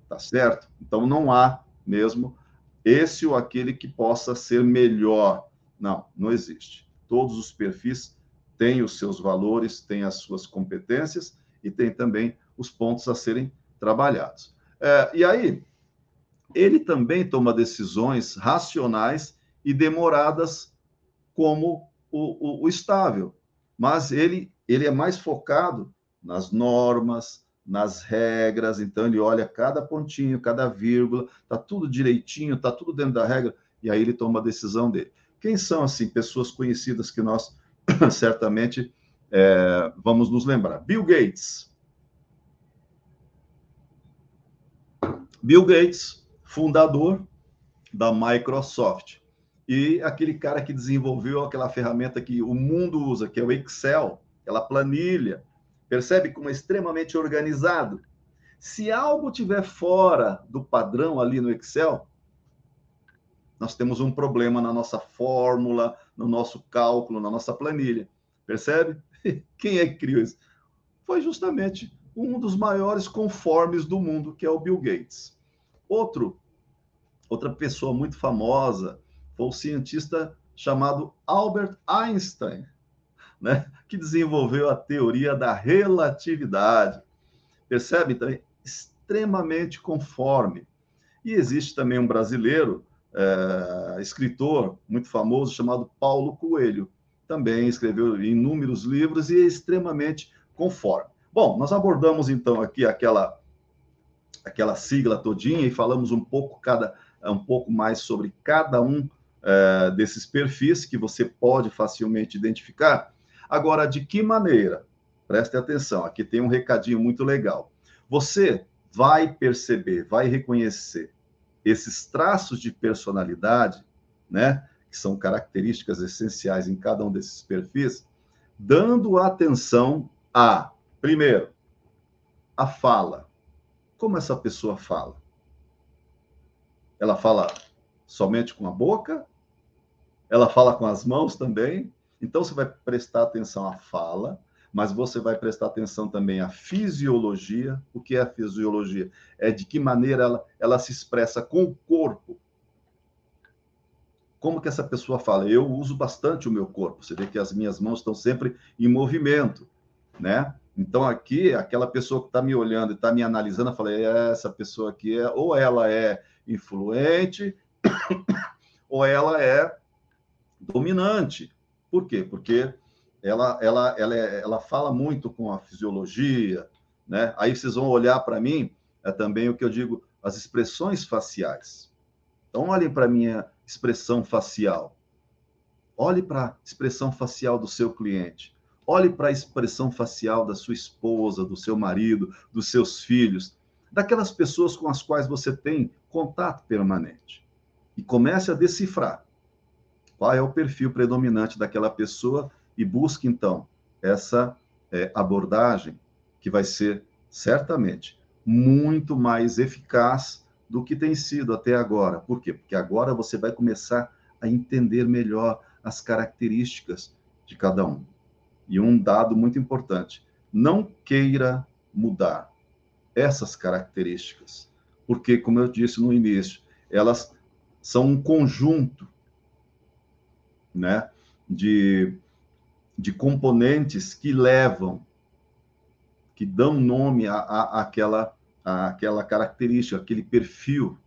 Tá certo? Então não há mesmo esse ou aquele que possa ser melhor. Não, não existe. Todos os perfis têm os seus valores, têm as suas competências e têm também os pontos a serem trabalhados. É, e aí, ele também toma decisões racionais e demoradas como o, o, o estável. Mas ele, ele é mais focado nas normas, nas regras, então ele olha cada pontinho, cada vírgula, tá tudo direitinho, tá tudo dentro da regra, e aí ele toma a decisão dele. Quem são, assim, pessoas conhecidas que nós (clears throat) certamente é, vamos nos lembrar? Bill Gates. Bill Gates, fundador da Microsoft. E aquele cara que desenvolveu aquela ferramenta que o mundo usa, que é o Excel, aquela planilha, percebe como é extremamente organizado. Se algo tiver fora do padrão ali no Excel, nós temos um problema na nossa fórmula, no nosso cálculo, na nossa planilha. Percebe? (laughs) Quem é que criou isso? Foi justamente um dos maiores conformes do mundo, que é o Bill Gates. Outro, outra pessoa muito famosa, foi o cientista chamado Albert Einstein, né, que desenvolveu a teoria da relatividade. Percebe? Então, é extremamente conforme. E existe também um brasileiro, é, escritor muito famoso, chamado Paulo Coelho. Também escreveu inúmeros livros e é extremamente conforme. Bom, nós abordamos então aqui aquela aquela sigla todinha e falamos um pouco cada um pouco mais sobre cada um é, desses perfis que você pode facilmente identificar. Agora, de que maneira? Preste atenção, aqui tem um recadinho muito legal. Você vai perceber, vai reconhecer esses traços de personalidade, né, que são características essenciais em cada um desses perfis, dando atenção a, primeiro, a fala. Como essa pessoa fala? Ela fala somente com a boca? Ela fala com as mãos também? Então você vai prestar atenção à fala, mas você vai prestar atenção também à fisiologia. O que é a fisiologia? É de que maneira ela, ela se expressa com o corpo. Como que essa pessoa fala? Eu uso bastante o meu corpo. Você vê que as minhas mãos estão sempre em movimento, né? Então aqui, aquela pessoa que está me olhando e está me analisando, eu falei, é, essa pessoa aqui é, ou ela é influente, (coughs) ou ela é dominante. Por quê? Porque ela, ela, ela, é, ela fala muito com a fisiologia, né? Aí vocês vão olhar para mim, é também o que eu digo, as expressões faciais. Então, olhem para a minha expressão facial. Olhe para a expressão facial do seu cliente. Olhe para a expressão facial da sua esposa, do seu marido, dos seus filhos, daquelas pessoas com as quais você tem contato permanente. E comece a decifrar qual é o perfil predominante daquela pessoa e busque, então, essa é, abordagem que vai ser, certamente, muito mais eficaz do que tem sido até agora. Por quê? Porque agora você vai começar a entender melhor as características de cada um. E um dado muito importante: não queira mudar essas características, porque, como eu disse no início, elas são um conjunto né, de de componentes que levam, que dão nome à, à, àquela, àquela característica, aquele perfil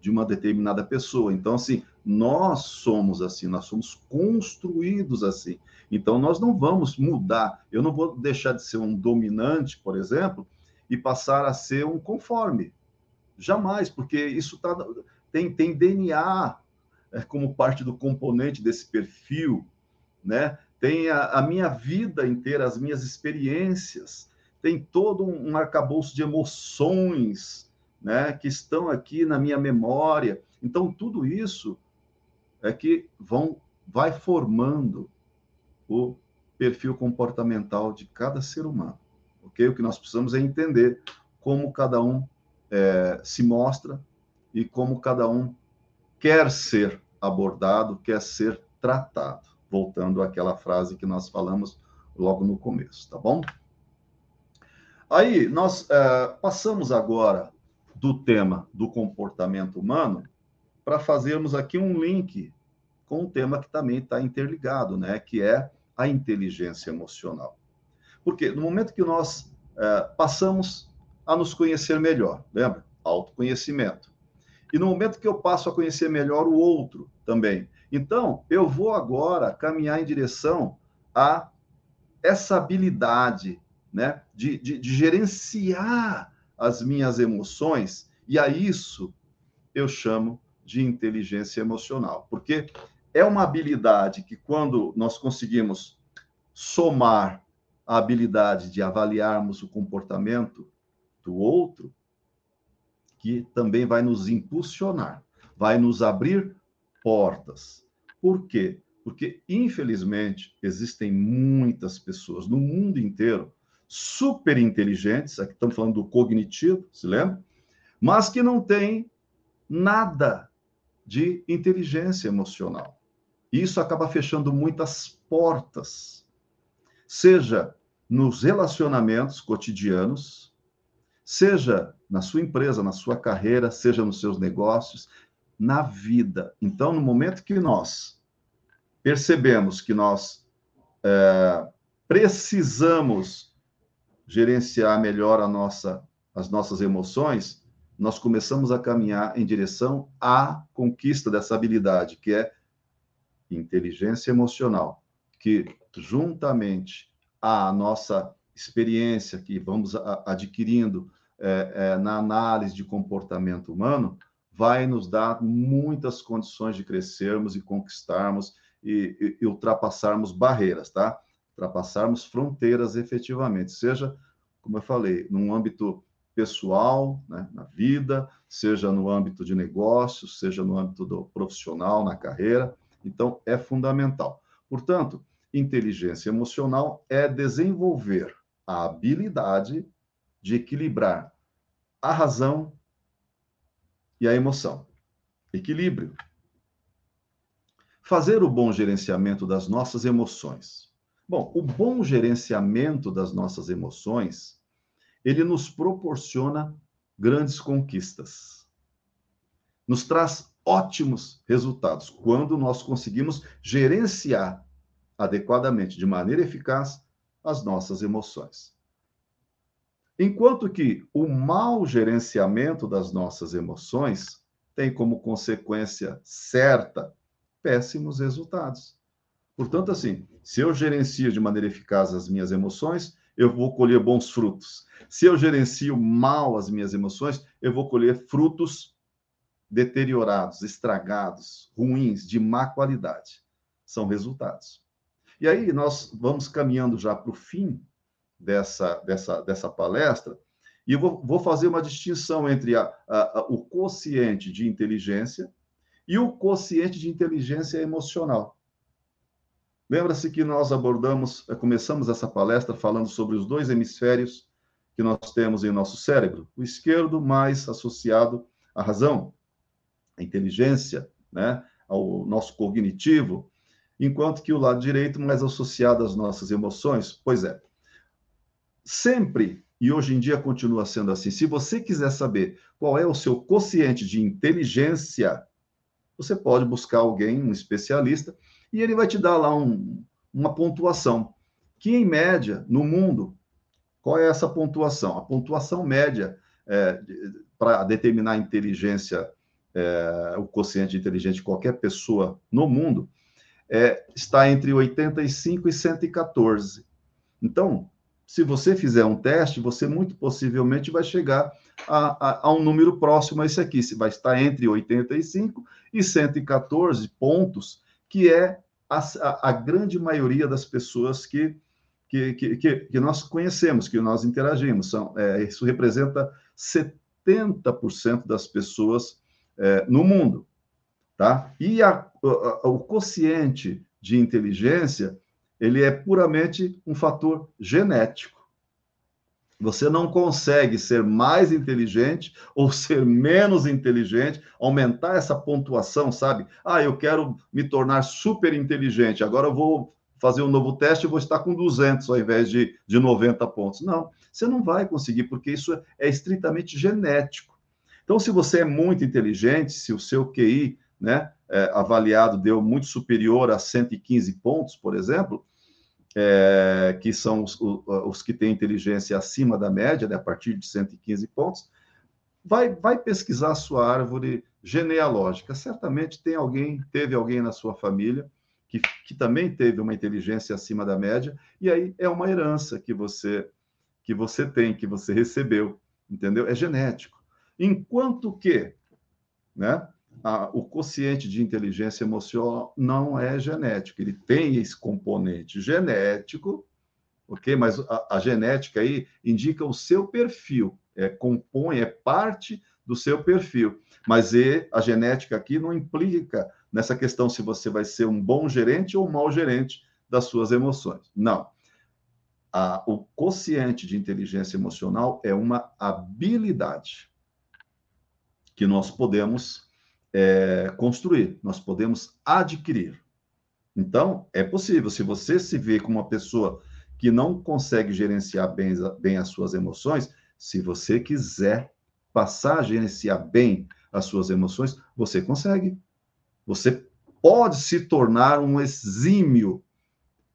de uma determinada pessoa. Então, assim, nós somos assim, nós somos construídos assim. Então, nós não vamos mudar. Eu não vou deixar de ser um dominante, por exemplo, e passar a ser um conforme. Jamais, porque isso tá, tem, tem DNA é, como parte do componente desse perfil, né? tem a, a, minha vida inteira, as minhas experiências, tem todo um arcabouço de emoções, né, que estão aqui na minha memória. Então, tudo isso é que vão, vai formando o perfil comportamental de cada ser humano. Ok? O que nós precisamos é entender como cada um é, se mostra e como cada um quer ser abordado, quer ser tratado voltando àquela frase que nós falamos logo no começo, tá bom? Aí, nós é, passamos agora do tema do comportamento humano para fazermos aqui um link com um tema que também está interligado, né? Que é a inteligência emocional. Porque no momento que nós é, passamos a nos conhecer melhor, lembra? Autoconhecimento. E no momento que eu passo a conhecer melhor o outro também, então, eu vou agora caminhar em direção a essa habilidade né, de, de, de gerenciar as minhas emoções, e a isso eu chamo de inteligência emocional, porque é uma habilidade que, quando nós conseguimos somar a habilidade de avaliarmos o comportamento do outro, que também vai nos impulsionar, vai nos abrir portas. Por quê? Porque, infelizmente, existem muitas pessoas no mundo inteiro super inteligentes, aqui estamos falando do cognitivo, se lembra? Mas que não têm nada de inteligência emocional. Isso acaba fechando muitas portas, seja nos relacionamentos cotidianos, seja na sua empresa, na sua carreira, seja nos seus negócios, na vida. Então, no momento que nós percebemos que nós é, precisamos gerenciar melhor a nossa, as nossas emoções, nós começamos a caminhar em direção à conquista dessa habilidade, que é inteligência emocional, que juntamente à nossa experiência que vamos adquirindo é, é, na análise de comportamento humano, vai nos dar muitas condições de crescermos e conquistarmos e, e, e ultrapassarmos barreiras, tá? Ultrapassarmos fronteiras efetivamente, seja, como eu falei, num âmbito pessoal, né, na vida, seja no âmbito de negócios, seja no âmbito do profissional, na carreira. Então, é fundamental. Portanto, inteligência emocional é desenvolver a habilidade de equilibrar a razão e a emoção. Equilíbrio. Fazer o bom gerenciamento das nossas emoções. Bom, o bom gerenciamento das nossas emoções, ele nos proporciona grandes conquistas. Nos traz ótimos resultados quando nós conseguimos gerenciar adequadamente, de maneira eficaz, as nossas emoções. Enquanto que o mau gerenciamento das nossas emoções tem como consequência certa péssimos resultados. Portanto, assim, se eu gerencio de maneira eficaz as minhas emoções, eu vou colher bons frutos. Se eu gerencio mal as minhas emoções, eu vou colher frutos deteriorados, estragados, ruins, de má qualidade. São resultados. E aí nós vamos caminhando já para o fim dessa, dessa, dessa palestra, e eu vou, vou fazer uma distinção entre a, a, a, o quociente de inteligência e o quociente de inteligência emocional. Lembra-se que nós abordamos, começamos essa palestra falando sobre os dois hemisférios que nós temos em nosso cérebro, o esquerdo mais associado à razão, à inteligência, né, ao nosso cognitivo, enquanto que o lado direito mais associado às nossas emoções. Pois é. Sempre, e hoje em dia continua sendo assim, se você quiser saber qual é o seu quociente de inteligência, você pode buscar alguém, um especialista, e ele vai te dar lá um, uma pontuação, que em média, no mundo, qual é essa pontuação? A pontuação média é, para determinar a inteligência, é, o quociente inteligente de qualquer pessoa no mundo, é, está entre 85 e 114. Então, se você fizer um teste, você muito possivelmente vai chegar a, a, a, um número próximo a esse aqui. Você vai estar entre 85 e 114 pontos, que é a, a grande maioria das pessoas que, que, que, que, nós conhecemos, que nós interagimos. São, é, isso representa 70% das pessoas é, no mundo. Tá? E a, a, o quociente de inteligência, ele é puramente um fator genético. Você não consegue ser mais inteligente ou ser menos inteligente, aumentar essa pontuação, sabe? Ah, eu quero me tornar super inteligente, agora eu vou fazer um novo teste e vou estar com 200 ao invés de, de 90 pontos. Não, você não vai conseguir, porque isso é, é estritamente genético. Então, se você é muito inteligente, se o seu QI né, é, avaliado deu muito superior a 115 pontos, por exemplo, é, que são os, os, que têm inteligência acima da média, né, a partir de 115 pontos, vai, vai pesquisar a sua árvore genealógica. Certamente tem alguém, teve alguém na sua família que, que também teve uma inteligência acima da média, e aí é uma herança que você que você tem, que você recebeu, entendeu? É genético. Enquanto que, né? a, o quociente de inteligência emocional não é genético, ele tem esse componente genético, ok? Mas a, a genética aí indica o seu perfil, é, compõe, é parte do seu perfil. Mas e, a genética aqui não implica nessa questão se você vai ser um bom gerente ou um mau gerente das suas emoções. Não. A, o quociente de inteligência emocional é uma habilidade que nós podemos é, construir, nós podemos adquirir. Então, é possível. Se você se vê como uma pessoa que não consegue gerenciar bem, bem as suas emoções, se você quiser passar a gerenciar bem as suas emoções, você consegue. Você pode se tornar um exímio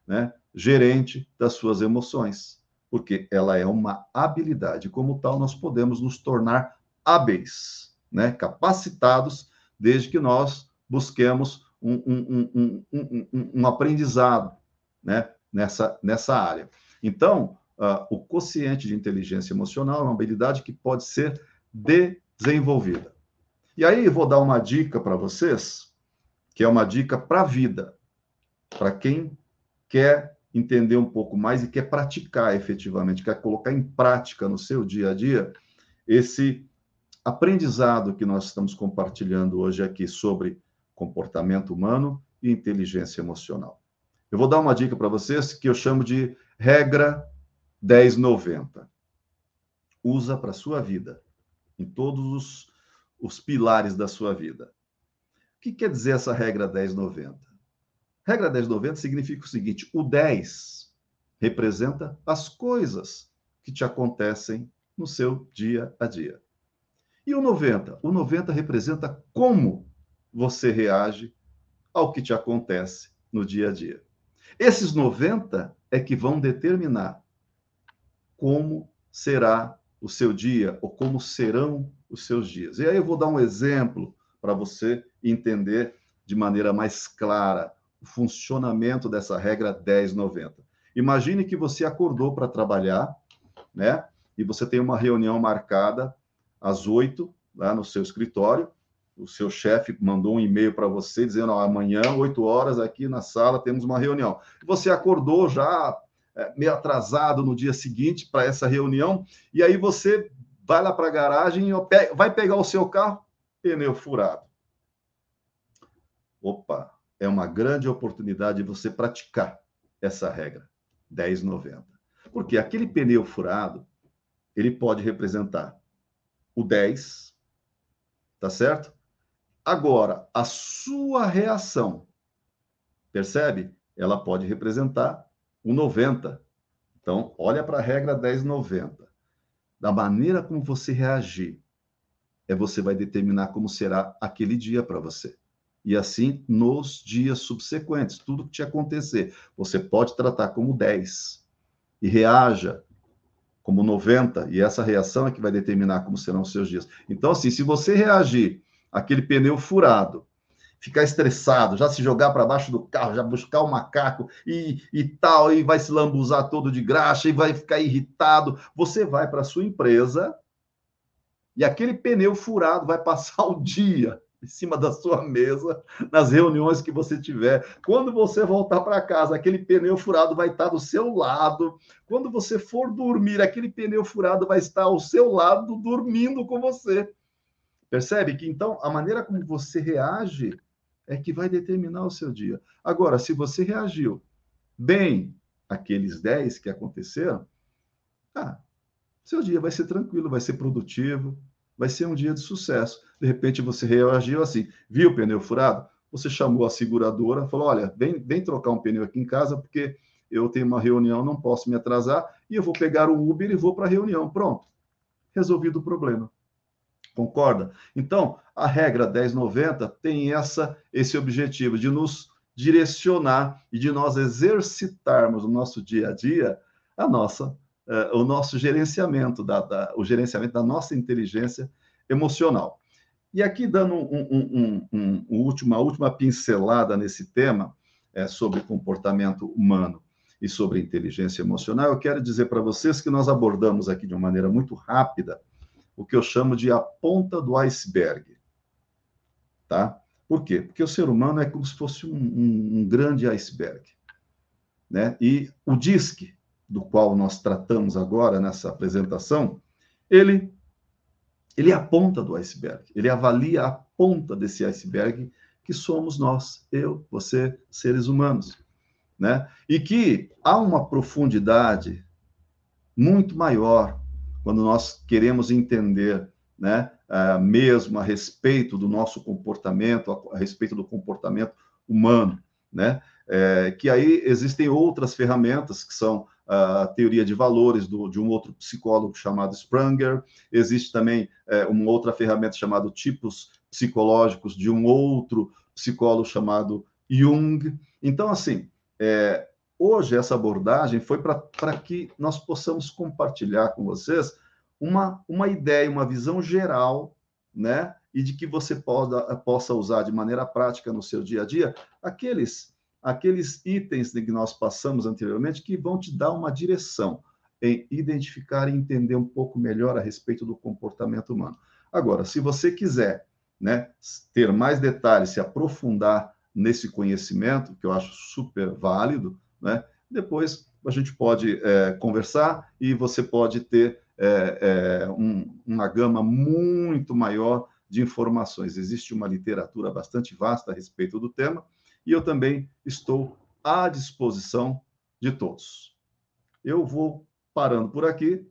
né, gerente das suas emoções, porque ela é uma habilidade. Como tal, nós podemos nos tornar hábeis, né, capacitados desde que nós busquemos um, um, um, um aprendizado né, nessa, nessa área. Então, uh, o quociente de inteligência emocional é uma habilidade que pode ser desenvolvida. E aí vou dar uma dica para vocês, que é uma dica para a vida, para quem quer entender um pouco mais e quer praticar efetivamente, quer colocar em prática no seu dia a dia esse aprendizado que nós estamos compartilhando hoje aqui sobre comportamento humano e inteligência emocional. Eu vou dar uma dica para vocês que eu chamo de regra 1090. Usa para a sua vida, em todos os, os pilares da sua vida. O que quer dizer essa regra 1090? Regra 1090 significa o seguinte: o 10 representa as coisas que te acontecem no seu dia a dia. E o 90? O 90 representa como você reage ao que te acontece no dia a dia. Esses 90 é que vão determinar como será o seu dia ou como serão os seus dias. E aí eu vou dar um exemplo para você entender de maneira mais clara o funcionamento dessa regra 1090. Imagine que você acordou para trabalhar, né? E você tem uma reunião marcada às oito lá no seu escritório. O seu chefe mandou um e-mail para você dizendo: amanhã, oito horas, aqui na sala, temos uma reunião. Você acordou já é, meio atrasado no dia seguinte para essa reunião, e aí você vai lá para a garagem vai pegar o seu carro, pneu furado. Opa, é uma grande oportunidade de você praticar essa regra 1090. Porque aquele pneu furado, ele pode representar o 10, tá certo? Agora, a sua reação, percebe? Ela pode representar o 90. Então, olha para a regra 1090. Da maneira como você reagir, é você vai determinar como será aquele dia para você. E assim nos dias subsequentes, tudo que te acontecer, você pode tratar como 10 e reaja como 90, e essa reação é que vai determinar como serão os seus dias. Então, assim, se você reagir aquele pneu furado, ficar estressado, já se jogar para baixo do carro, já buscar o macaco e, e tal, e vai se lambuzar todo de graxa e vai ficar irritado, você vai para sua empresa e aquele pneu furado vai (laughs) passar o dia em cima da sua mesa, nas reuniões que você tiver. Quando você voltar para casa, aquele pneu furado vai estar do seu lado. Quando você for dormir, aquele pneu furado vai estar ao seu lado, dormindo com você. Percebe que então a maneira como você reage é que vai determinar o seu dia. Agora, se você reagiu bem aqueles 10 que aconteceram, ah, seu dia vai ser tranquilo, vai ser produtivo, vai ser um dia de sucesso. De repente você reagiu assim, viu o pneu furado? Você chamou a seguradora, falou: olha, vem, vem trocar um pneu aqui em casa, porque eu tenho uma reunião, não posso me atrasar, e eu vou pegar o Uber e vou para a reunião. Pronto. Resolvido o problema. Concorda? Então, a regra 1090 tem essa esse objetivo de nos direcionar e de nós exercitarmos no nosso dia a dia a nossa uh, o nosso gerenciamento, da, da, o gerenciamento da nossa inteligência emocional. E aqui, dando um, um, um, última, uma última pincelada nesse tema, é, sobre comportamento humano e sobre inteligência emocional, eu quero dizer para vocês que nós abordamos aqui de uma maneira muito rápida o que eu chamo de a ponta do iceberg. Tá? Por quê? Porque o ser humano é como se fosse um, grande iceberg. Né? E o DISC, do qual nós tratamos agora nessa apresentação, ele ele é a ponta do iceberg, ele avalia a ponta desse iceberg que somos nós, eu, você, seres humanos, né? E que há uma profundidade muito maior quando nós queremos entender, né, uh, mesmo a respeito do nosso comportamento, a, a respeito do comportamento humano, né? É, que aí existem outras ferramentas que são a teoria de valores do, de um outro psicólogo chamado Spranger, existe também é, uma outra ferramenta chamada tipos psicológicos de um outro psicólogo chamado Jung. Então, assim, é, hoje essa abordagem foi para que nós possamos compartilhar com vocês uma, uma ideia, uma visão geral, né? E de que você poda, possa usar de maneira prática no seu dia a dia aqueles aqueles itens que nós passamos anteriormente que vão te dar uma direção. em identificar e entender um pouco melhor a respeito do comportamento humano. Agora, se você quiser né, ter mais detalhes, se aprofundar nesse conhecimento, que eu acho super válido, né, depois a gente pode é, conversar e você pode ter é, é, um, uma gama muito maior de informações. Existe uma literatura bastante vasta a respeito do tema e eu também estou à disposição de todos. Eu vou parando por aqui,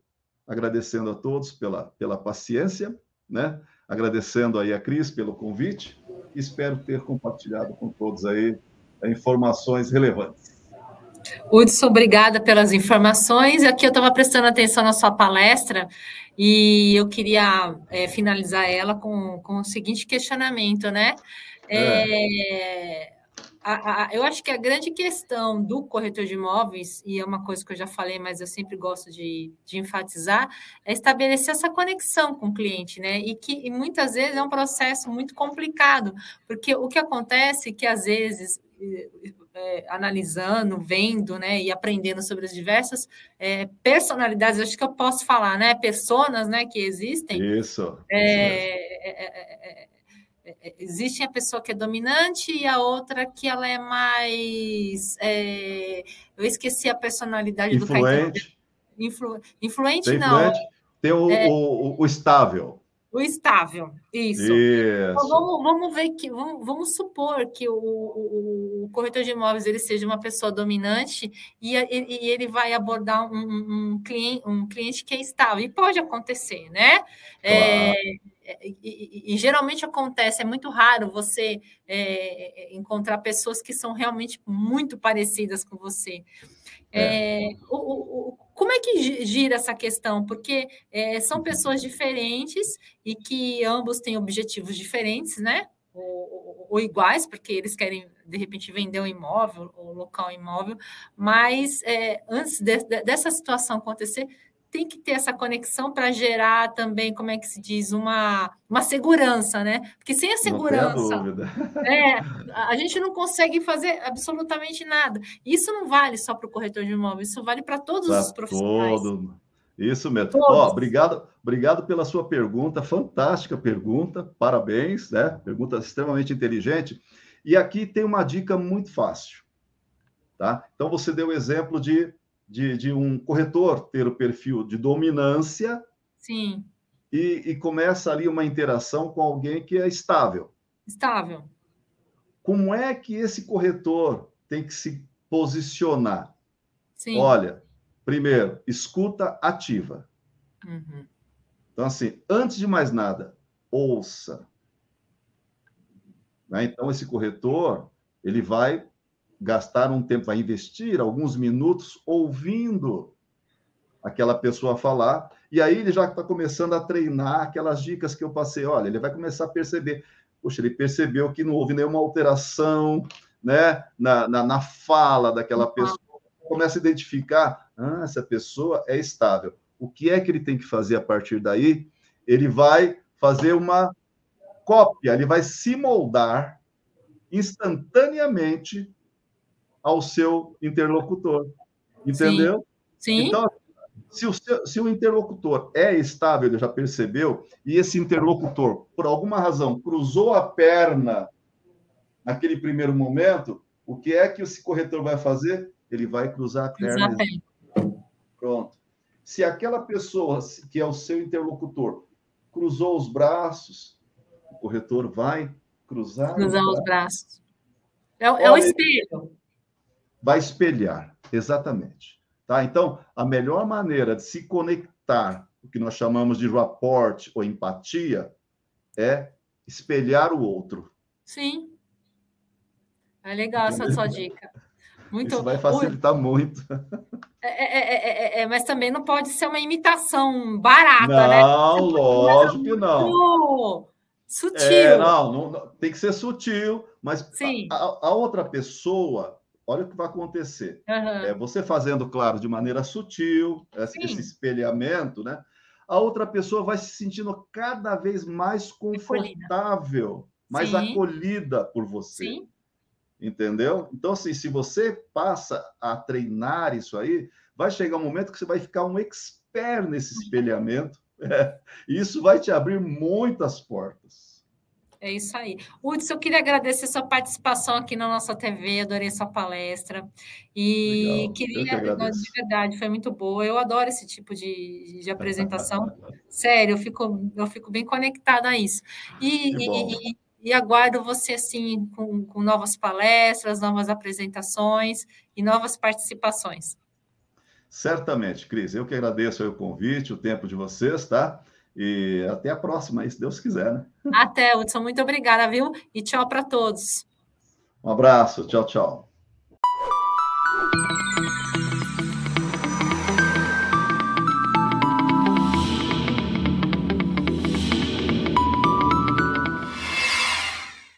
agradecendo a todos pela, pela paciência, né? agradecendo aí a Cris pelo convite, espero ter compartilhado com todos aí informações relevantes. Hudson, obrigada pelas informações. Aqui eu estava prestando atenção na sua palestra e eu queria é, finalizar ela com, com o seguinte questionamento, né? É. É, a, a, eu acho que a grande questão do corretor de imóveis, e é uma coisa que eu já falei, mas eu sempre gosto de, de enfatizar, é estabelecer essa conexão com o cliente, né? E que e muitas vezes é um processo muito complicado, porque o que acontece é que às vezes é, analisando, vendo, né, e aprendendo sobre as diversas é, personalidades, acho que eu posso falar, né, personas, né, que existem. Isso. É, isso é, existe a pessoa que é dominante e a outra que ela é mais. É, eu esqueci a personalidade influente. do Influ, influente, não. Influente. Tem o, é, o, o, estável. O estável, isso. isso. Então, vamos, vamos ver que vamos, vamos supor que o, o, o, corretor de imóveis ele seja uma pessoa dominante e, e, e ele vai abordar um, um, cliente, um cliente que é estável. E pode acontecer, né? É, claro. É, e, e, e, geralmente acontece, é muito raro você é, encontrar pessoas que são realmente muito parecidas com você. É. É, o, o, como é que gira essa questão? Porque é, são pessoas diferentes e que ambos têm objetivos diferentes, né? Ou, ou, ou, iguais, porque eles querem, de repente, vender um imóvel ou local um imóvel, mas é, antes de, de, dessa situação acontecer, tem que ter essa conexão para gerar também, como é que se diz, uma, uma segurança, né? Porque sem a segurança, (laughs) é, a gente não consegue fazer absolutamente nada. Isso não vale só para o corretor de imóveis, isso vale para todos pra os profissionais. Todo. Isso mesmo. Ó, obrigado, obrigado pela sua pergunta, fantástica pergunta, parabéns, né? Pergunta extremamente inteligente. E aqui tem uma dica muito fácil, tá? Então você deu o exemplo de de, de um corretor ter o perfil de dominância. Sim. E, e, começa ali uma interação com alguém que é estável. Estável. Como é que esse corretor tem que se posicionar? Sim. Olha, primeiro, escuta ativa. Uhum. Então, assim, antes de mais nada, ouça. Né? Então, esse corretor, ele vai gastar um tempo, vai investir alguns minutos ouvindo aquela pessoa falar, e aí ele já está começando a treinar aquelas dicas que eu passei. Olha, ele vai começar a perceber. Poxa, ele percebeu que não houve nenhuma alteração né, na, na, na fala daquela pessoa. Começa a identificar, ah, essa pessoa é estável. O que é que ele tem que fazer a partir daí? Ele vai fazer uma cópia, ele vai se moldar instantaneamente ao seu interlocutor. Entendeu? Sim. Sim. Então, se o, seu, se o interlocutor é estável, ele já percebeu, e esse interlocutor, por alguma razão, cruzou a perna naquele primeiro momento, o que é que esse corretor vai fazer? Ele vai cruzar a perna. Pronto. Se aquela pessoa que é o seu interlocutor cruzou os braços, o corretor vai cruzar, cruzar os braços. Os braços. É, é o espelho vai espelhar, exatamente. Tá? Então, a melhor maneira de se conectar, o que nós chamamos de rapport ou empatia, é espelhar o outro. Sim. É legal essa sua dica. Muito. Isso vai facilitar muito. É, é, é, é, mas também não pode ser uma imitação barata, não, né? Não, lógico que não. Sutil. Não, não, não, tem que ser sutil, mas a, a, outra pessoa olha o que vai acontecer. Uhum. É, você fazendo, claro, de maneira sutil, esse, esse espelhamento, né? A outra pessoa vai se sentindo cada vez mais confortável, mais Sim. acolhida por você. Sim. Entendeu? Então, assim, se você passa a treinar isso aí, vai chegar um momento que você vai ficar um expert nesse espelhamento, (laughs) é, e isso vai te abrir muitas portas. É isso aí. Hudson, eu queria agradecer sua participação aqui na nossa TV, adorei sua palestra. E Legal. queria, que de verdade, foi muito boa. Eu adoro esse tipo de, de apresentação. (laughs) Sério, eu fico, eu fico bem conectada a isso. E, e, e, aguardo você assim com, com novas palestras, novas apresentações e novas participações. Certamente, Cris. Eu que agradeço o convite, o tempo de vocês, tá? E até a próxima, se Deus quiser, né? Até, Hudson. Muito obrigada, viu? E tchau para todos. Um abraço. Tchau, tchau.